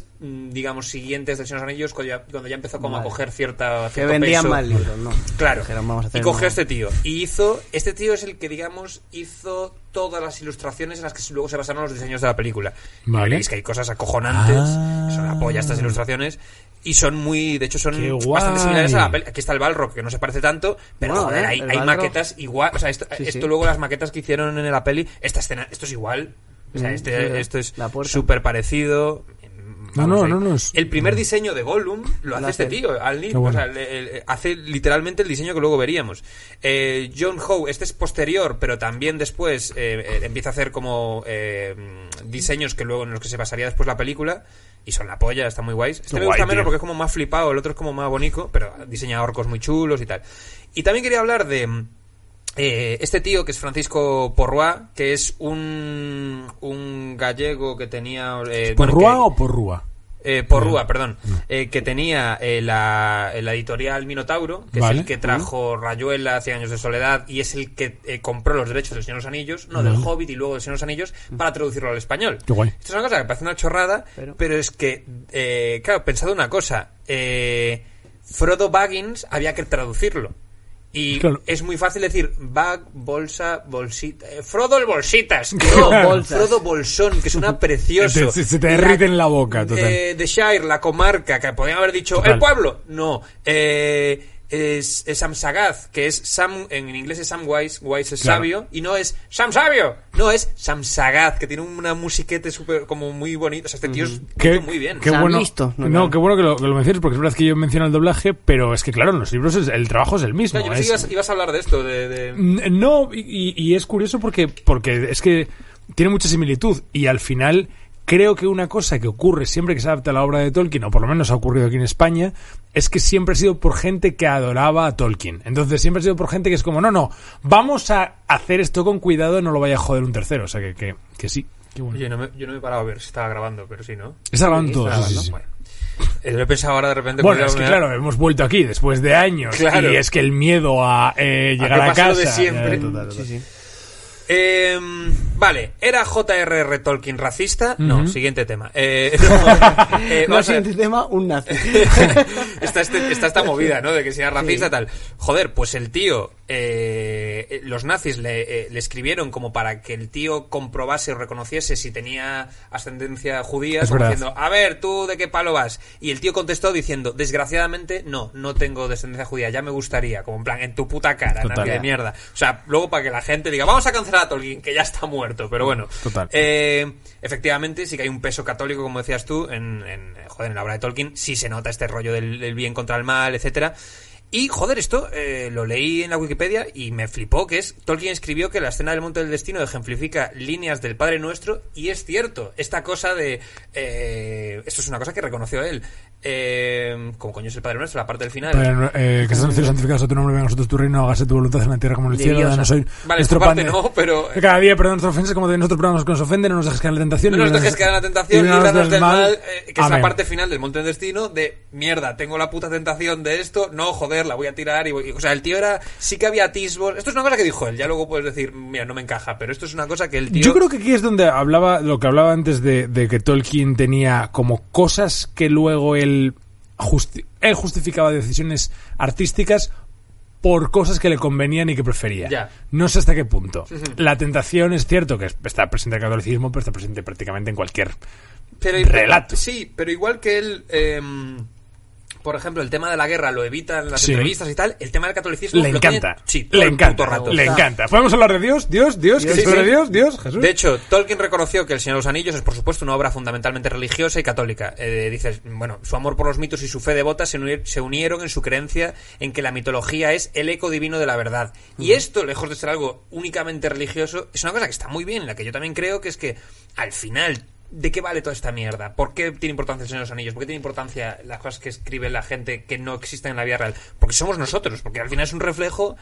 digamos, siguientes del Señor de los Anillos, cuando ya, cuando ya empezó como a Vale. coger cierta, Que vendían peso. más libros, ¿no? Claro. Dijeron, vamos a hacer Y cogió a este tío. Y hizo. Este tío es el que, digamos, hizo todas las ilustraciones en las que luego se basaron los diseños de la película. Vale. Y veréis que hay cosas acojonantes. Ah. que son la polla estas ilustraciones. Y son muy. De hecho, son bastante similares a la peli. Aquí está el Balrog, que no se parece tanto. Pero joder, eh, hay, hay maquetas igual. O sea, esto, Sí, esto sí. luego las maquetas que hicieron en la peli. Esta escena, esto es igual. O sea, Mm, este, esto es súper parecido. No, no, no, no, es- El primer diseño de Gollum lo hace este tío, Al Neal. Qué bueno. O sea, le- le- hace literalmente el diseño que luego veríamos. Eh, John Howe, este es posterior, pero también después eh, eh, empieza a hacer como eh, diseños que luego en los que se basaría después la película. Y son la polla, están muy guays. Este Qué me guay, gusta menos tío. porque es como más flipado, el otro es como más bonito, pero diseña orcos muy chulos y tal. Y también quería hablar de eh, este tío que es Francisco Porrois, que es un, un gallego que tenía... eh, ¿Por bueno, Rúa que- o por Rúa? eh, Porrúa, perdón, eh, que tenía eh, la, la editorial Minotauro, que Vale. es el que trajo Rayuela, Cien años de soledad, y es el que eh, compró los derechos del Señor de los Anillos, no del. Hobbit y luego del Señor de los Anillos, para traducirlo al español. Qué guay. Esto es una cosa que parece una chorrada, pero, Pero- es que, eh, claro, pensado una cosa, eh, Frodo Baggins había que traducirlo. Y Claro. es muy fácil decir bag, bolsa, bolsita. eh, Frodo el bolsitas. No, Bolsas. Frodo bolsón, que suena *laughs* precioso. Te- se- se te derrite en la boca, total. Eh, The Shire, la comarca, que podían haber dicho Total. el pueblo. No. Eh, es, es Sam Sagath, que es Sam, en inglés es Sam Wise, Wise es Claro. sabio, y no es Sam Sabio, no es Sam Sagath, que tiene una musiquete súper, como muy bonito. O sea, este tío es Qué, muy bien. qué bueno, visto, no, ¿no? Qué bueno que lo, que lo menciones, porque es verdad que yo menciono el doblaje, pero es que claro, en los libros es- el trabajo es el mismo. No, yo pensé es- que ibas, ibas a hablar de esto, de... de- Mm, No, y, y es curioso porque, porque es que tiene mucha similitud y al final creo que una cosa que ocurre siempre que se adapta a la obra de Tolkien, o por lo menos ha ocurrido aquí en España, es que siempre ha sido por gente que adoraba a Tolkien. Entonces siempre ha sido por gente que es como, no, no, vamos a hacer esto con cuidado, no lo vaya a joder un tercero. O sea que, que, que sí. Qué bueno. Oye, no me, yo no me he parado a ver si estaba grabando, pero sí, ¿no? Está grabando Sí, todo, está sí, grabando. sí. Bueno. Eh, lo he pensado ahora de repente. Bueno, es que me- claro, hemos vuelto aquí después de años Claro. y es que el miedo a eh, llegar a, casa... de siempre. ya, total, total. Sí, sí. Eh, vale, ¿era J.R.R. Tolkien racista? No, siguiente tema. Eh, no, *laughs* *laughs* eh, No, a siguiente tema, un nazi. *laughs* está, este- está esta movida, ¿no? De que sea racista tal. Joder, pues el tío, eh, los nazis le, eh, le escribieron como para que el tío comprobase o reconociese si tenía ascendencia judía, diciendo, a ver, ¿tú de qué palo vas? Y el tío contestó diciendo, desgraciadamente, no, no tengo descendencia judía, ya me gustaría, como en plan, en tu puta cara, Total. nazi de mierda. O sea, luego para que la gente diga, vamos a cancelar a Tolkien, que ya está muerto, pero bueno. Total. Eh, efectivamente, sí que hay un peso católico, como decías tú, en, en, joder, en la obra de Tolkien. Sí se nota este rollo del, del bien contra el mal, etcétera. Y, joder, esto eh, lo leí en la Wikipedia y me flipó, que es, Tolkien escribió que la escena del Monte del Destino ejemplifica líneas del Padre Nuestro, y es cierto, esta cosa de... eh, esto es una cosa que reconoció él. Eh, como coño es el Padre Nuestro, la parte del final. Eh, que sean los cielos santificados a tu nombre, venga a nosotros tu reino, hágase tu voluntad en la tierra como en el cielo, danos hoy Vale, nuestro pan. de- no, pero... Que cada día perdona nuestras ofensas como de nosotros perdonamos los que nos ofenden, no nos dejes caer en la tentación. No nos dejes de- caer en la tentación, líbranos del mal, eh, que es la parte final del Monte del Destino de mierda, tengo la puta tentación de esto, no, joder, la voy a tirar y voy- o sea, el tío era, sí que había atisbos, esto es una cosa que dijo él, ya luego puedes decir, mira, no me encaja, pero esto es una cosa que el tío... Yo creo que aquí es donde hablaba, lo que hablaba antes de, de que Tolkien tenía como cosas que luego él, justi- él justificaba decisiones artísticas por cosas que le convenían y que prefería. Ya. No sé hasta qué punto. La tentación es cierto que está presente en el catolicismo, pero está presente prácticamente en cualquier pero, relato. Sí, pero igual que él... em, por ejemplo, el tema de la guerra lo evita en las Sí. entrevistas y tal. El tema del catolicismo Le lo tiene- encanta. sí, le encanta. rato. Le encanta. ¿Podemos hablar de Dios? Dios, Dios, ¿qué Sí, es sobre sí. Dios? Dios, Jesús. De hecho, Tolkien reconoció que El Señor de los Anillos es, por supuesto, una obra fundamentalmente religiosa y católica. Eh, dices, bueno, su amor por los mitos y su fe devota se, uni- se unieron en su creencia en que la mitología es el eco divino de la verdad. Y esto, lejos de ser algo únicamente religioso, es una cosa que está muy bien, en la que yo también creo que es que, al final, ¿de qué vale toda esta mierda? ¿Por qué tiene importancia El Señor de los Anillos? ¿Por qué tiene importancia las cosas que escribe la gente que no existen en la vida real? Porque somos nosotros, porque al final es un reflejo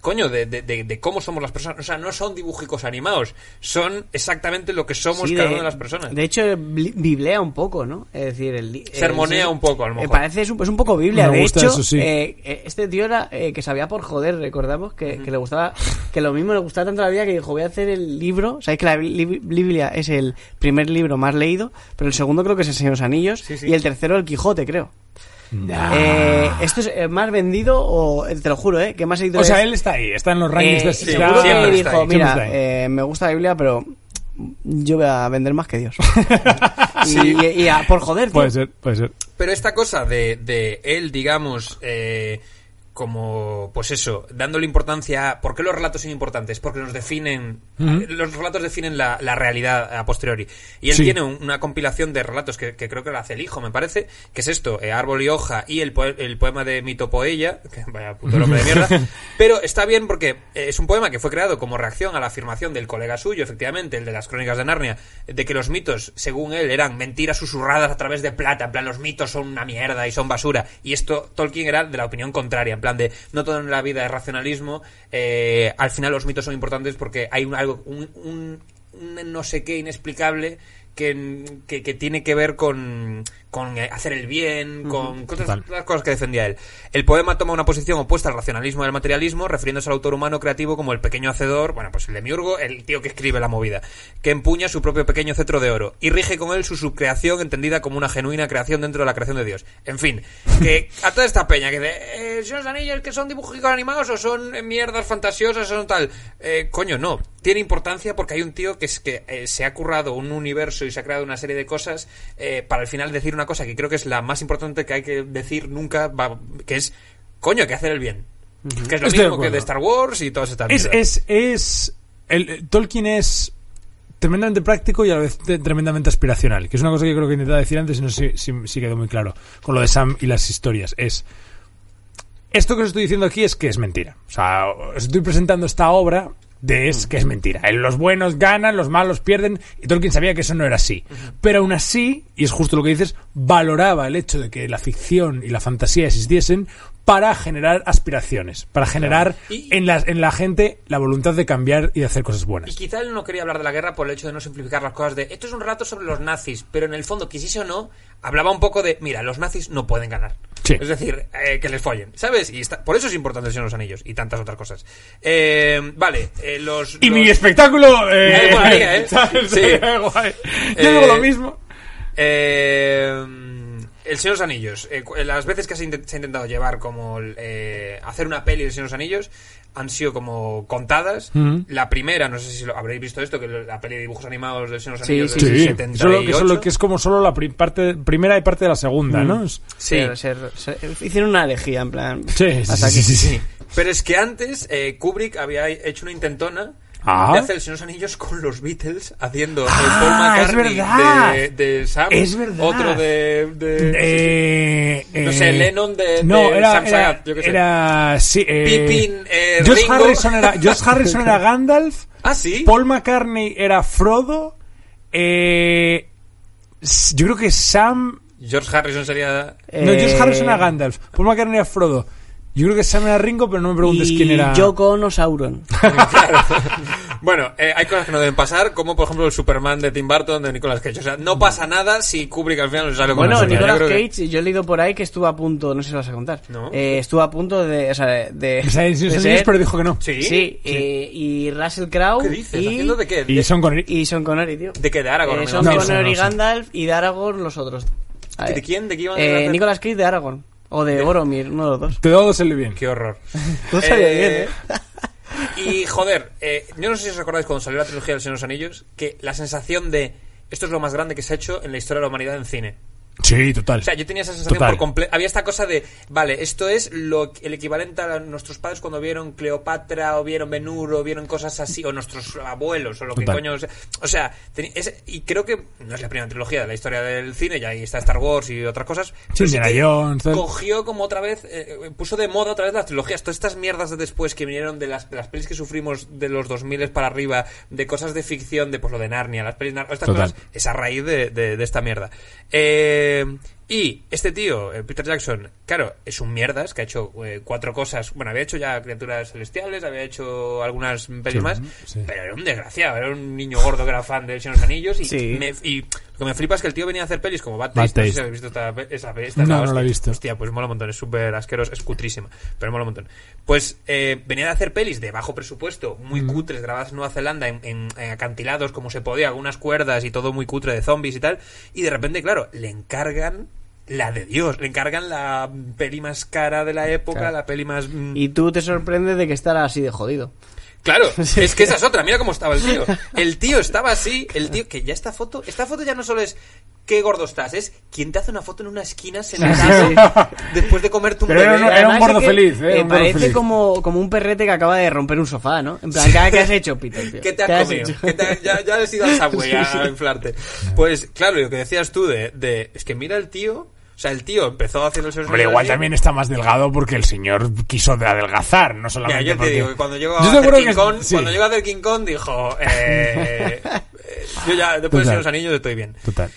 coño, de, de- de- de cómo somos las personas. O sea, no son dibujicos animados, son exactamente lo que somos Sí, cada de- una de las personas. De hecho, biblea un poco, ¿no? Es decir, el Sermonea el- un poco, a lo Me mejor. parece es un, es un poco Biblia. Me de gusta hecho, eso, sí. eh, eh, este tío era eh, que sabía por joder, recordamos que, que le gustaba, que lo mismo le gustaba tanto la vida que dijo, voy a hacer el libro. Sabéis que la Bibli- Biblia es el primer libro más leído, pero el segundo creo que es El Señor de los Anillos Sí, sí. y el tercero el Quijote, creo. Eh, ¿Esto es eh, más vendido o, eh, te lo juro, eh, que más editores... O sea, él está ahí, está en los rankings Eh, de sí, seguro que siempre está dijo, ahí, mira, siempre está ahí". eh, me gusta la Biblia, pero yo voy a vender más que Dios. *laughs* y, Sí. y- y a- por joder, tío. Puede ser, puede ser. Pero esta cosa de, de él, digamos, eh, como, pues eso, dándole importancia a... ¿Por qué los relatos son importantes? Porque nos definen... Los relatos definen la, la realidad a posteriori. Y él Sí. tiene un- una compilación de relatos que, que creo que lo hace el hijo, me parece, que es esto, eh, Árbol y Hoja y el, poe- el poema de Mitopoella, que vaya puto nombre de mierda, *laughs* pero está bien porque eh, es un poema que fue creado como reacción a la afirmación del colega suyo, efectivamente, el de las crónicas de Narnia, de que los mitos, según él, eran mentiras susurradas a través de plata, en plan, los mitos son una mierda y son basura. Y esto, Tolkien era de la opinión contraria, en plan no todo en la vida es racionalismo, eh, al final los mitos son importantes porque hay un, algo, un, un- un no sé qué inexplicable que, que tiene que ver con, con eh, hacer el bien, con cosas, las cosas que defendía él. El poema toma una posición opuesta al racionalismo y al materialismo, refiriéndose al autor humano creativo como el pequeño hacedor, bueno, pues el demiurgo, el tío que escribe la movida, que empuña su propio pequeño cetro de oro y rige con él su subcreación entendida como una genuina creación dentro de la creación de Dios. En fin, que a toda esta peña que de, eh, ¿son los anillos que son dibujos animados o son mierdas fantasiosas o son tal? Eh, coño, no. Tiene importancia porque hay un tío que es que eh, se ha currado un universo y se ha creado una serie de cosas eh, para al final decir una cosa que creo que es la más importante que hay que decir nunca, va- que es, coño, hay que hacer el bien. Que es lo Estoy de mismo que de Star Wars y todas estas Es, es, es el, el- Tolkien es tremendamente práctico y a la vez te- tremendamente aspiracional, que es una cosa que creo que intentaba decir antes y no sé si, si quedó muy claro con lo de Sam y las historias. Es esto que os estoy diciendo aquí es que es mentira. O sea, os estoy presentando esta obra de es que es mentira. Los buenos ganan, los malos pierden, y Tolkien sabía que eso no era así. Pero aún así, y es justo lo que dices, valoraba el hecho de que la ficción y la fantasía existiesen para generar aspiraciones, para generar Y- en, la, en la gente la voluntad de cambiar y de hacer cosas Y buenas. quizá él no quería hablar de la guerra por el hecho de no simplificar las cosas de esto es un relato sobre los nazis, pero en el fondo, quisiese o no, hablaba un poco de, mira, los nazis no pueden ganar. Sí. Es decir, eh, que les follen, ¿sabes? Y está- por eso es importante el Señor de los Anillos y tantas otras cosas. Eh, vale, eh, los... Y los- mi espectáculo... Eh, molaría, ¿eh? *laughs* Sí. *laughs* Guay. Yo Eh, digo lo mismo. Eh, el Señor de los Anillos. eh, cu- las veces que se, intent- se ha intentado llevar como eh, hacer una peli del Señor de los Anillos han sido como contadas. Ujú. La primera, no sé si lo habréis visto esto, que la peli de dibujos animados del Señor de los Anillos sí, del Sí, 78. solo, que, solo que es como solo la pri- parte, primera y parte de la segunda, ¿no? Es- Sí. Se- se- se- hicieron una herejía, en plan. Sí, sí, hasta sí, aquí. sí, sí. Pero es que antes eh, Kubrick había hecho una intentona Ah. de hacer el Señor de los Anillos con los Beatles haciendo el Ah, Paul McCartney es verdad. de, de Sam, Es verdad. otro de, de- Eh, No sé, eh, Lennon de- no, era, Sam era, Sagat, yo qué sé. era- sí, eh, Pippin, eh, Josh Ringo. Harrison era Josh Harrison era *laughs* Gandalf Ah, sí. Paul McCartney era Frodo eh, yo creo que Sam George Harrison sería no Eh, Josh Harrison era Gandalf Paul McCartney era Frodo yo creo que Sam era Ringo pero no me preguntes y quién era Yoko Ono Sauron. *laughs* *laughs* Bueno, eh, hay cosas que no deben pasar, como por ejemplo el Superman de Tim Burton de Nicolas Cage. O sea, no pasa nada si Kubrick al final no se sale con Bueno. Yo Nicolas que- Cage, yo he leído por ahí que estuvo a punto, no sé si lo vas a contar. No. Eh, estuvo a punto de. O sea, de. O sea, de ser- pero dijo que no Sí. Sí, eh, y Russell Crowe. ¿Qué dices? Y, ¿Haciendo de qué? y ¿De, Sean Connery y Sean Connery, tío. de qué? ¿De Aragorn? Eh, Sean No, Connery y no. Gandalf y de Aragorn los otros. ¿De quién? ¿De qué iban a Eh, hacer? Nicolas Cage de Aragorn. O de Boromir, uno de los dos. te dos el bien Qué horror. *laughs* Sabías Eh, bien, ¿eh? Y joder, eh, yo no sé si os acordáis cuando salió la trilogía del Señor de los Anillos, que la sensación de esto es lo más grande que se ha hecho en la historia de la humanidad en cine. Sí total O sea, yo tenía esa sensación Total. por completo. Había esta cosa de, vale, esto es lo el equivalente a nuestros padres cuando vieron Cleopatra o vieron Ben-Hur o vieron cosas así, o nuestros abuelos o lo que Total. coño. sea. O sea, es- y creo que no es la primera trilogía de la historia del cine, ya ahí está Star Wars y otras cosas. Sí, pero que Jones, cogió como otra vez, eh, puso de moda otra vez las trilogías. Todas estas mierdas de después que vinieron de las, de las pelis que sufrimos de los 2000 para arriba, de cosas de ficción, de pues lo de Narnia, las pelis Nar- estas Total. cosas, es a raíz de, de- de esta mierda. Eh, Y este tío, eh, Peter Jackson, claro, es un mierdas que ha hecho eh, cuatro cosas. Bueno, había hecho ya Criaturas Celestiales, había hecho algunas pelis Sí, más, sí. pero era un desgraciado, era un niño gordo que era fan de El Señor de los Anillos. Y, Sí. me- y lo que me flipa es que el tío venía a hacer pelis como Bad Bad Taste. No sé si habéis visto esta, esa esta No, no hostia. la he visto. Hostia, pues mola un montón, es súper asquerosa, es cutrísima, pero mola un montón. Pues eh, venía de hacer pelis de bajo presupuesto, muy cutres, grabadas en Nueva Zelanda, en, en- en acantilados como se podía, algunas cuerdas y todo muy cutre de zombies y tal. Y de repente, claro, le encargan la de Dios, le encargan la peli más cara de la época, Claro. la peli más... mm, Y tú te sorprendes de que estará así de jodido. Claro, *laughs* es que esa es otra, mira cómo estaba el tío. El tío estaba así, el tío, que ya esta foto, esta foto ya no solo es qué gordo estás, es quién te hace una foto en una esquina sentado después de comerte un Pero era un- era un gordo es que, feliz, ¿eh? Un gordo parece feliz. como, como un perrete que acaba de romper un sofá, ¿no? En plan, ¿qué, qué has hecho, Peter? tío? ¿Qué te has comido? hecho? ¿Qué te has- ya, ya has ido al *laughs* Subway Sí, a, sí. inflarte. Pues claro, lo que decías tú de, de- es que mira el tío, o sea, el tío empezó haciendo el Hombre, igual también está más delgado porque el señor quiso de adelgazar, no solamente Mira, yo te porque... digo que cuando llegó a Yo hacer King que- Kong, sí. cuando llegó a hacer King Kong dijo, eh, eh, *laughs* yo ya después de Total. De los Anillos estoy bien. Total.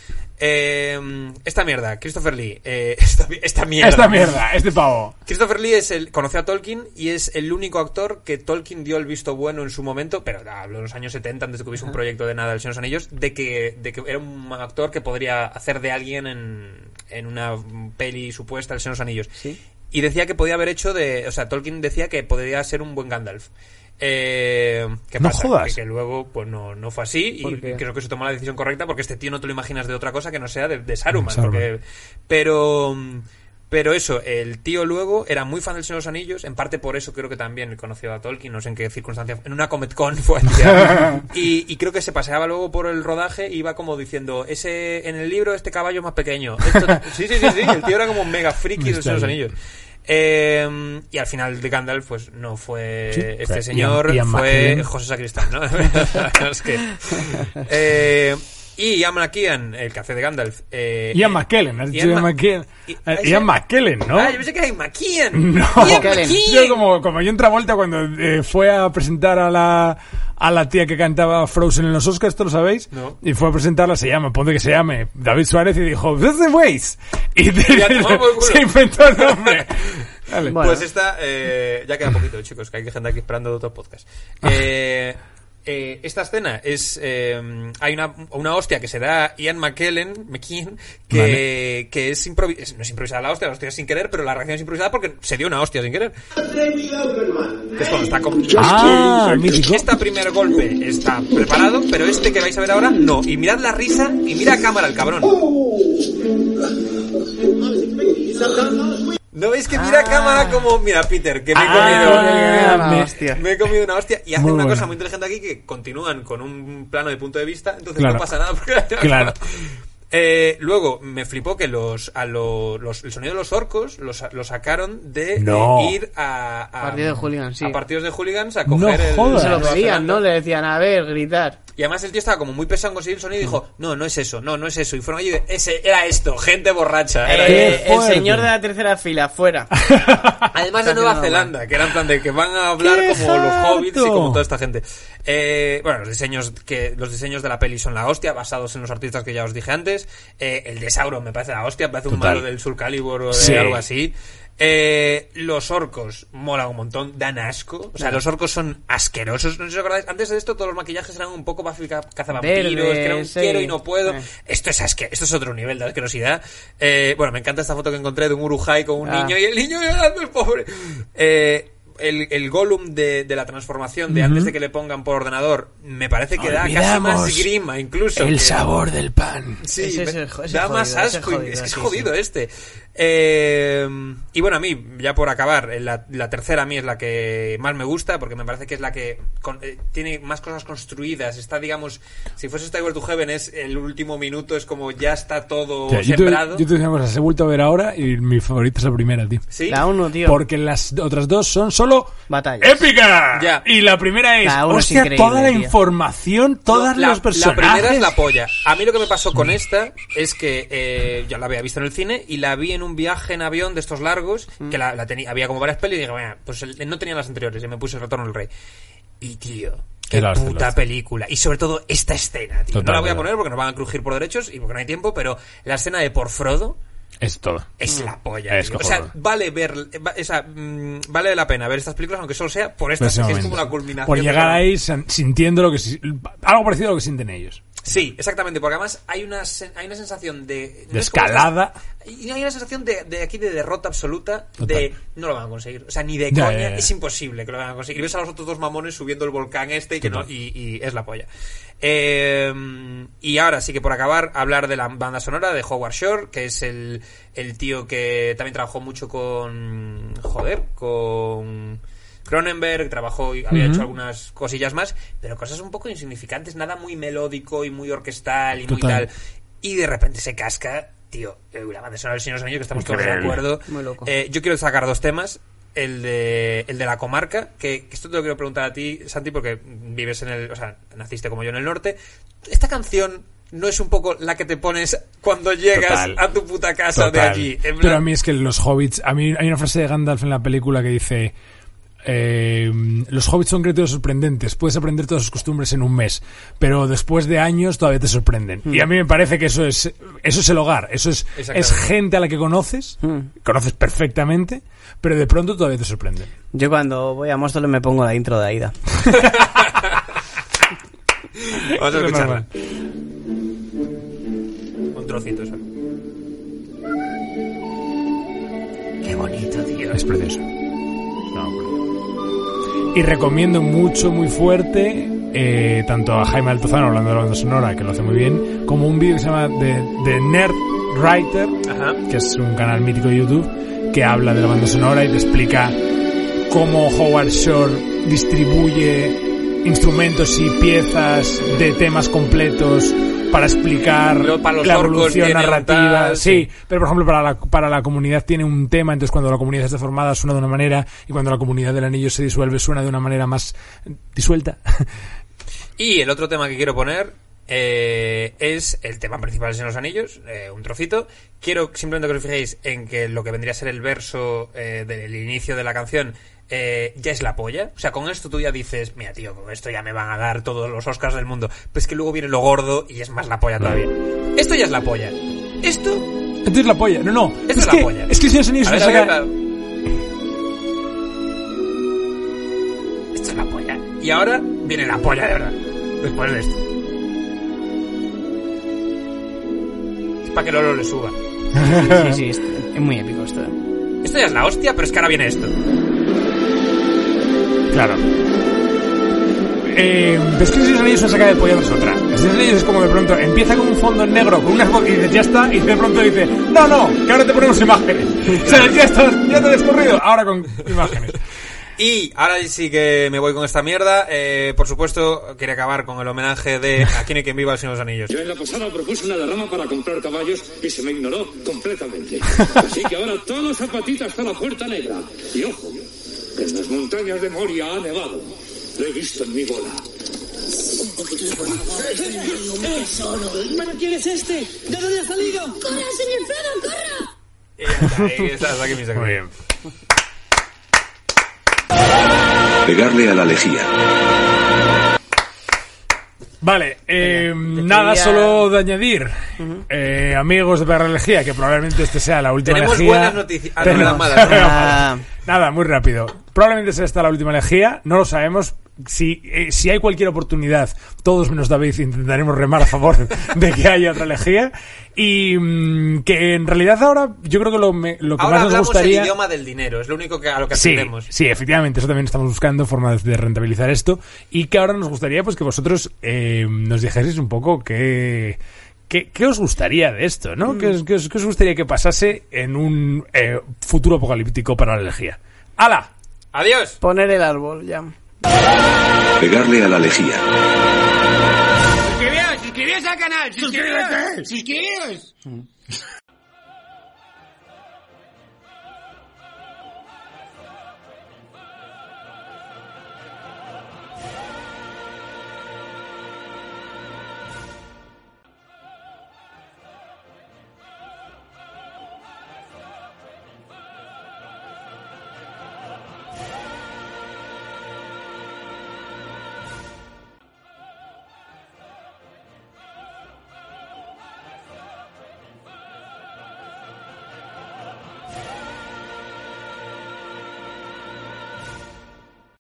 Eh, esta mierda, Christopher Lee. eh, *laughs* esta, esta mierda. Esta mierda, este pavo. Christopher Lee es el, conoció a Tolkien y es el único actor que Tolkien dio el visto bueno en su momento, pero hablo de los años 70, antes de que hubiese un proyecto de nada del Señor de los Anillos, de que, de que era un actor que podría hacer de alguien en, en una peli supuesta del Señor de los Anillos. Sí. Y decía que podía haber hecho de. O sea, Tolkien decía que podría ser un buen Gandalf. Eh, ¿Qué No pasa? jodas. Que, que luego pues no, no fue así y creo que se tomó la decisión correcta porque este tío no te lo imaginas de otra cosa que no sea de, de Saruman. Saruman. porque- pero, pero eso, el tío luego era muy fan del Señor de los Anillos, en parte por eso creo que también conoció a Tolkien, no sé en qué circunstancia, en una Comic Con fue *laughs* y, y creo que se paseaba luego por el rodaje y iba como diciendo, ese en el libro este caballo es más pequeño. Esto- *laughs* sí, sí, sí, sí, el tío era como un mega friki del Señor de los Anillos. Eh, y al final de Gandalf, pues no fue Sí, este señor, Ian- Ian fue McKellen. José Sacristán, ¿no? *laughs* Es que- *laughs* eh, y Ian McKellen, el café de Gandalf. Eh, Ian eh, McKellen, has dicho Ian McKellen. Eh, Ian McKellen, ¿no? Ah, yo pensé que era Ian McKellen. *laughs* No. Ian McKellen. McKellen. como, como John Travolta cuando eh, fue a presentar a la, a la tía que cantaba Frozen en los Oscars, ¿esto lo sabéis? No. Y fue a presentarla, se llama, ponte que se llame, David Suárez, y dijo, "That's the ways. *laughs* Y Ya *laughs* se inventó el nombre. Bueno. Pues esta, eh, ya queda poquito, chicos, que hay gente aquí esperando de otro podcast. Eh, eh, esta escena es. eh, hay una, una hostia que se da Ian McKellen, McKean, que, Vale. que es, improvi- es- No es improvisada la hostia, la hostia es sin querer, pero la reacción es improvisada porque se dio una hostia sin querer. Que es cuando está con. Ah. Este primer golpe está preparado, pero este que vais a ver ahora no. Y mirad la risa y mira a cámara el cabrón. ¿No veis que mira a cámara como, mira Peter, que me he Ah, comido... una me- hostia. Me he comido una hostia y hace Muy una bueno. cosa muy inteligente aquí que continúan con un plano de punto de vista, entonces Claro. no pasa nada. porque- Claro. *laughs* Eh, luego me flipó que los, a lo- los el sonido de los orcos los, lo sacaron de No. eh, ir a, a Partido de hooligans, sí. a partidos de hooligans a No coger el jodas. Se lo pedían. ¿no? Le decían, a ver, gritar. Y además el tío estaba como muy pesado en conseguir el sonido y dijo, no, no es eso, no, no es eso. Y fueron allí y de, ese era esto, gente borracha. Era Eh, el señor de la tercera fila, fuera. *laughs* Además de Nueva Zelanda, que era en plan de que van a hablar ¡Qué como los hobbits y como toda esta gente. Eh, bueno, los diseños que los diseños de la peli son la hostia, basados en los artistas que ya os dije antes. Eh, el de Sauron me parece la hostia, parece un Total. malo del Soul Calibur o de Sí. algo así. Eh, los orcos mola un montón, dan asco. O sea, los orcos son asquerosos. No sé si os acordáis. Antes de esto, todos los maquillajes eran un poco cazavampiros, que era un sí. quiero y no puedo. Eh. Esto es asque esto es otro nivel de asquerosidad. Eh, bueno, me encanta esta foto que encontré de un Urujai con un Ah. niño y el niño llorando, el pobre. Eh, el, el Gollum de, de la transformación de antes de que le pongan por ordenador me parece que da casi más grima incluso. El que- sabor del pan. Sí, Ese ese da jodido, más asco. jodido, es que es sí, jodido sí. este. Eh, y bueno, a mí, ya por acabar, eh, la, la tercera a mí es la que más me gusta porque me parece que es la que con- eh, tiene más cosas construidas. Está, digamos, si fuese Stairway to Heaven es el último minuto, es como ya está todo O sea, yo, te, sembrado. yo te he vuelto a ver ahora y mi favorita es la primera, tío. ¿Sí? La uno, tío. Porque las otras dos son solo Batalla. ¡Épica! Ya. Y la primera es, La es hostia, toda la tío. información, todos la, los personajes. La primera es la polla. A mí lo que me pasó con esta es que eh, ya la había visto en el cine y la vi en un viaje en avión de estos largos, que la, la tenía, había como varias pelis y dije, "Bueno, pues el- no tenían las anteriores y me puse el Retorno del Rey. Y tío, qué puta película. Y sobre todo esta escena, tío. no Total, la voy a poner porque nos van a crujir por derechos y porque no hay tiempo, pero la escena de por Frodo, Es todo. es la polla. Es o sea, vale ver, o sea, mm, vale la pena ver estas películas, aunque solo sea por estas, que es como la culminación. Por llegar ahí sintiendo lo que algo parecido a lo que sienten ellos. Sí, exactamente, porque además hay una, sen- hay una sensación de... no De es como escalada. Y hay una sensación de, de aquí de derrota absoluta, Total. de no lo van a conseguir. O sea, ni de Ya, coña, ya, ya. es imposible que lo van a conseguir. Y ves a los otros dos mamones subiendo el volcán este y, que no, Total. y, y es la polla. Eh, y ahora sí que por acabar, hablar de la banda sonora de Howard Shore, que es el, el tío que también trabajó mucho con... Joder, con... Cronenberg trabajó y había hecho algunas cosillas más, pero cosas un poco insignificantes, nada muy melódico y muy orquestal y muy tal. Y de repente se casca, tío, la banda sonora del Señor de que estamos todos de acuerdo. Muy loco. Eh, yo quiero sacar dos temas. El de, el de la comarca, que, que esto te lo quiero preguntar a ti, Santi, porque vives en el. O sea, naciste como yo en el norte. Esta canción no es un poco la que te pones cuando llegas Total. a tu puta casa de Total. allí. En Pero a mí es que los hobbits. A mí hay una frase de Gandalf en la película que dice. Eh, los hobbits son criaturas sorprendentes. Puedes aprender todas sus costumbres en un mes, pero después de años todavía te sorprenden. Y a mí me parece que eso es eso es el hogar. Eso es, es gente a la que conoces, conoces perfectamente, pero de pronto todavía te sorprenden. Yo cuando voy a Móstoles me pongo la intro de Aida. *laughs* Vamos a escucharla. Un trocito solo. Qué bonito, tío. Es precioso. No, precioso. Y recomiendo mucho, muy fuerte, eh, tanto a Jaime Altozano hablando de la banda sonora, que lo hace muy bien, como un vídeo que se llama The, The Nerd Writer, Ajá. que es un canal mítico de YouTube, que habla de la banda sonora y te explica cómo Howard Shore distribuye instrumentos y piezas de temas completos para explicar Lo- para los la evolución narrativa. tal, sí, sí. pero por ejemplo para la, para la comunidad tiene un tema, entonces cuando la comunidad está formada suena de una manera y cuando la comunidad del anillo se disuelve suena de una manera más disuelta. Y el otro tema que quiero poner eh, es el tema principal de los Anillos, eh, un trocito. Quiero simplemente que os fijéis en que lo que vendría a ser el verso eh, del inicio de la canción ya es la polla. O sea, con esto tú ya dices, mira tío, con esto ya me van a dar todos los Oscars del mundo. Pues que luego viene lo gordo y es más la polla todavía. Esto ya es la polla. Esto... Esto es la polla. No, no. Esto es, es la que, polla. es que el Señor de los Anillos A ver, nos a ver, saca- a ver. Esto es la polla. Y ahora viene la polla de verdad. Después de esto. Para que Lolo le suba. Sí, sí, es, es muy épico esto. Esto ya es la hostia, pero es que ahora viene esto. Claro. Eh, ves que los Anillos es una saca de polla tras otra. Los Anillos es como de pronto empieza con un fondo en negro, con unas y dices, ya está, y de pronto dice, no, no, que ahora te ponemos imágenes. *laughs* o sea, ya está, ya te he descorrido, ahora con imágenes. Y ahora sí que me voy con esta mierda. Eh, por supuesto, quería acabar con el homenaje de *laughs* Aquí no hay quien viva al Señor de los Anillos. Yo en la pasada propuse una derrama para comprar caballos y se me ignoró completamente. *laughs* Así que ahora todos zapatitas hasta la puerta negra. Y ojo, en las montañas de Moria ha nevado. Lo he visto en mi bola. ¿Pero quién es este? ¿De dónde ha salido? ¡Corra, señor Frodo, corra! Y ya está, ahí está, hasta aquí mi. Muy bien. Pegarle a la lejía. Vale, eh, Venga, nada, quería- solo de añadir, eh, amigos de Perra Elegía, que probablemente este sea la última Tenemos elegía. buenas noticias. Ah, no, malas, *laughs* no, Ah, Nada, muy rápido. Probablemente sea esta la última elegía, no lo sabemos. Si, eh, si hay cualquier oportunidad, todos menos David intentaremos remar a favor de que haya otra elegía. Y mm, que en realidad ahora yo creo que lo, me- lo que Ahora más nos hablamos gustaría... el idioma del dinero, es lo único que a lo que Sí, atendemos. sí, efectivamente, eso también estamos buscando formas de rentabilizar esto y que ahora nos gustaría pues que vosotros eh, nos dijeseis un poco qué, qué, qué os gustaría de esto, ¿no? ¿Qué, os, qué os- qué os gustaría que pasase en un eh, futuro apocalíptico para la elegía? ¡Hala! Adiós. poner el árbol, ya. Pegarle a la lejía. Suscribíos, suscribíos al canal, suscribíos. Suscribíos. *laughs*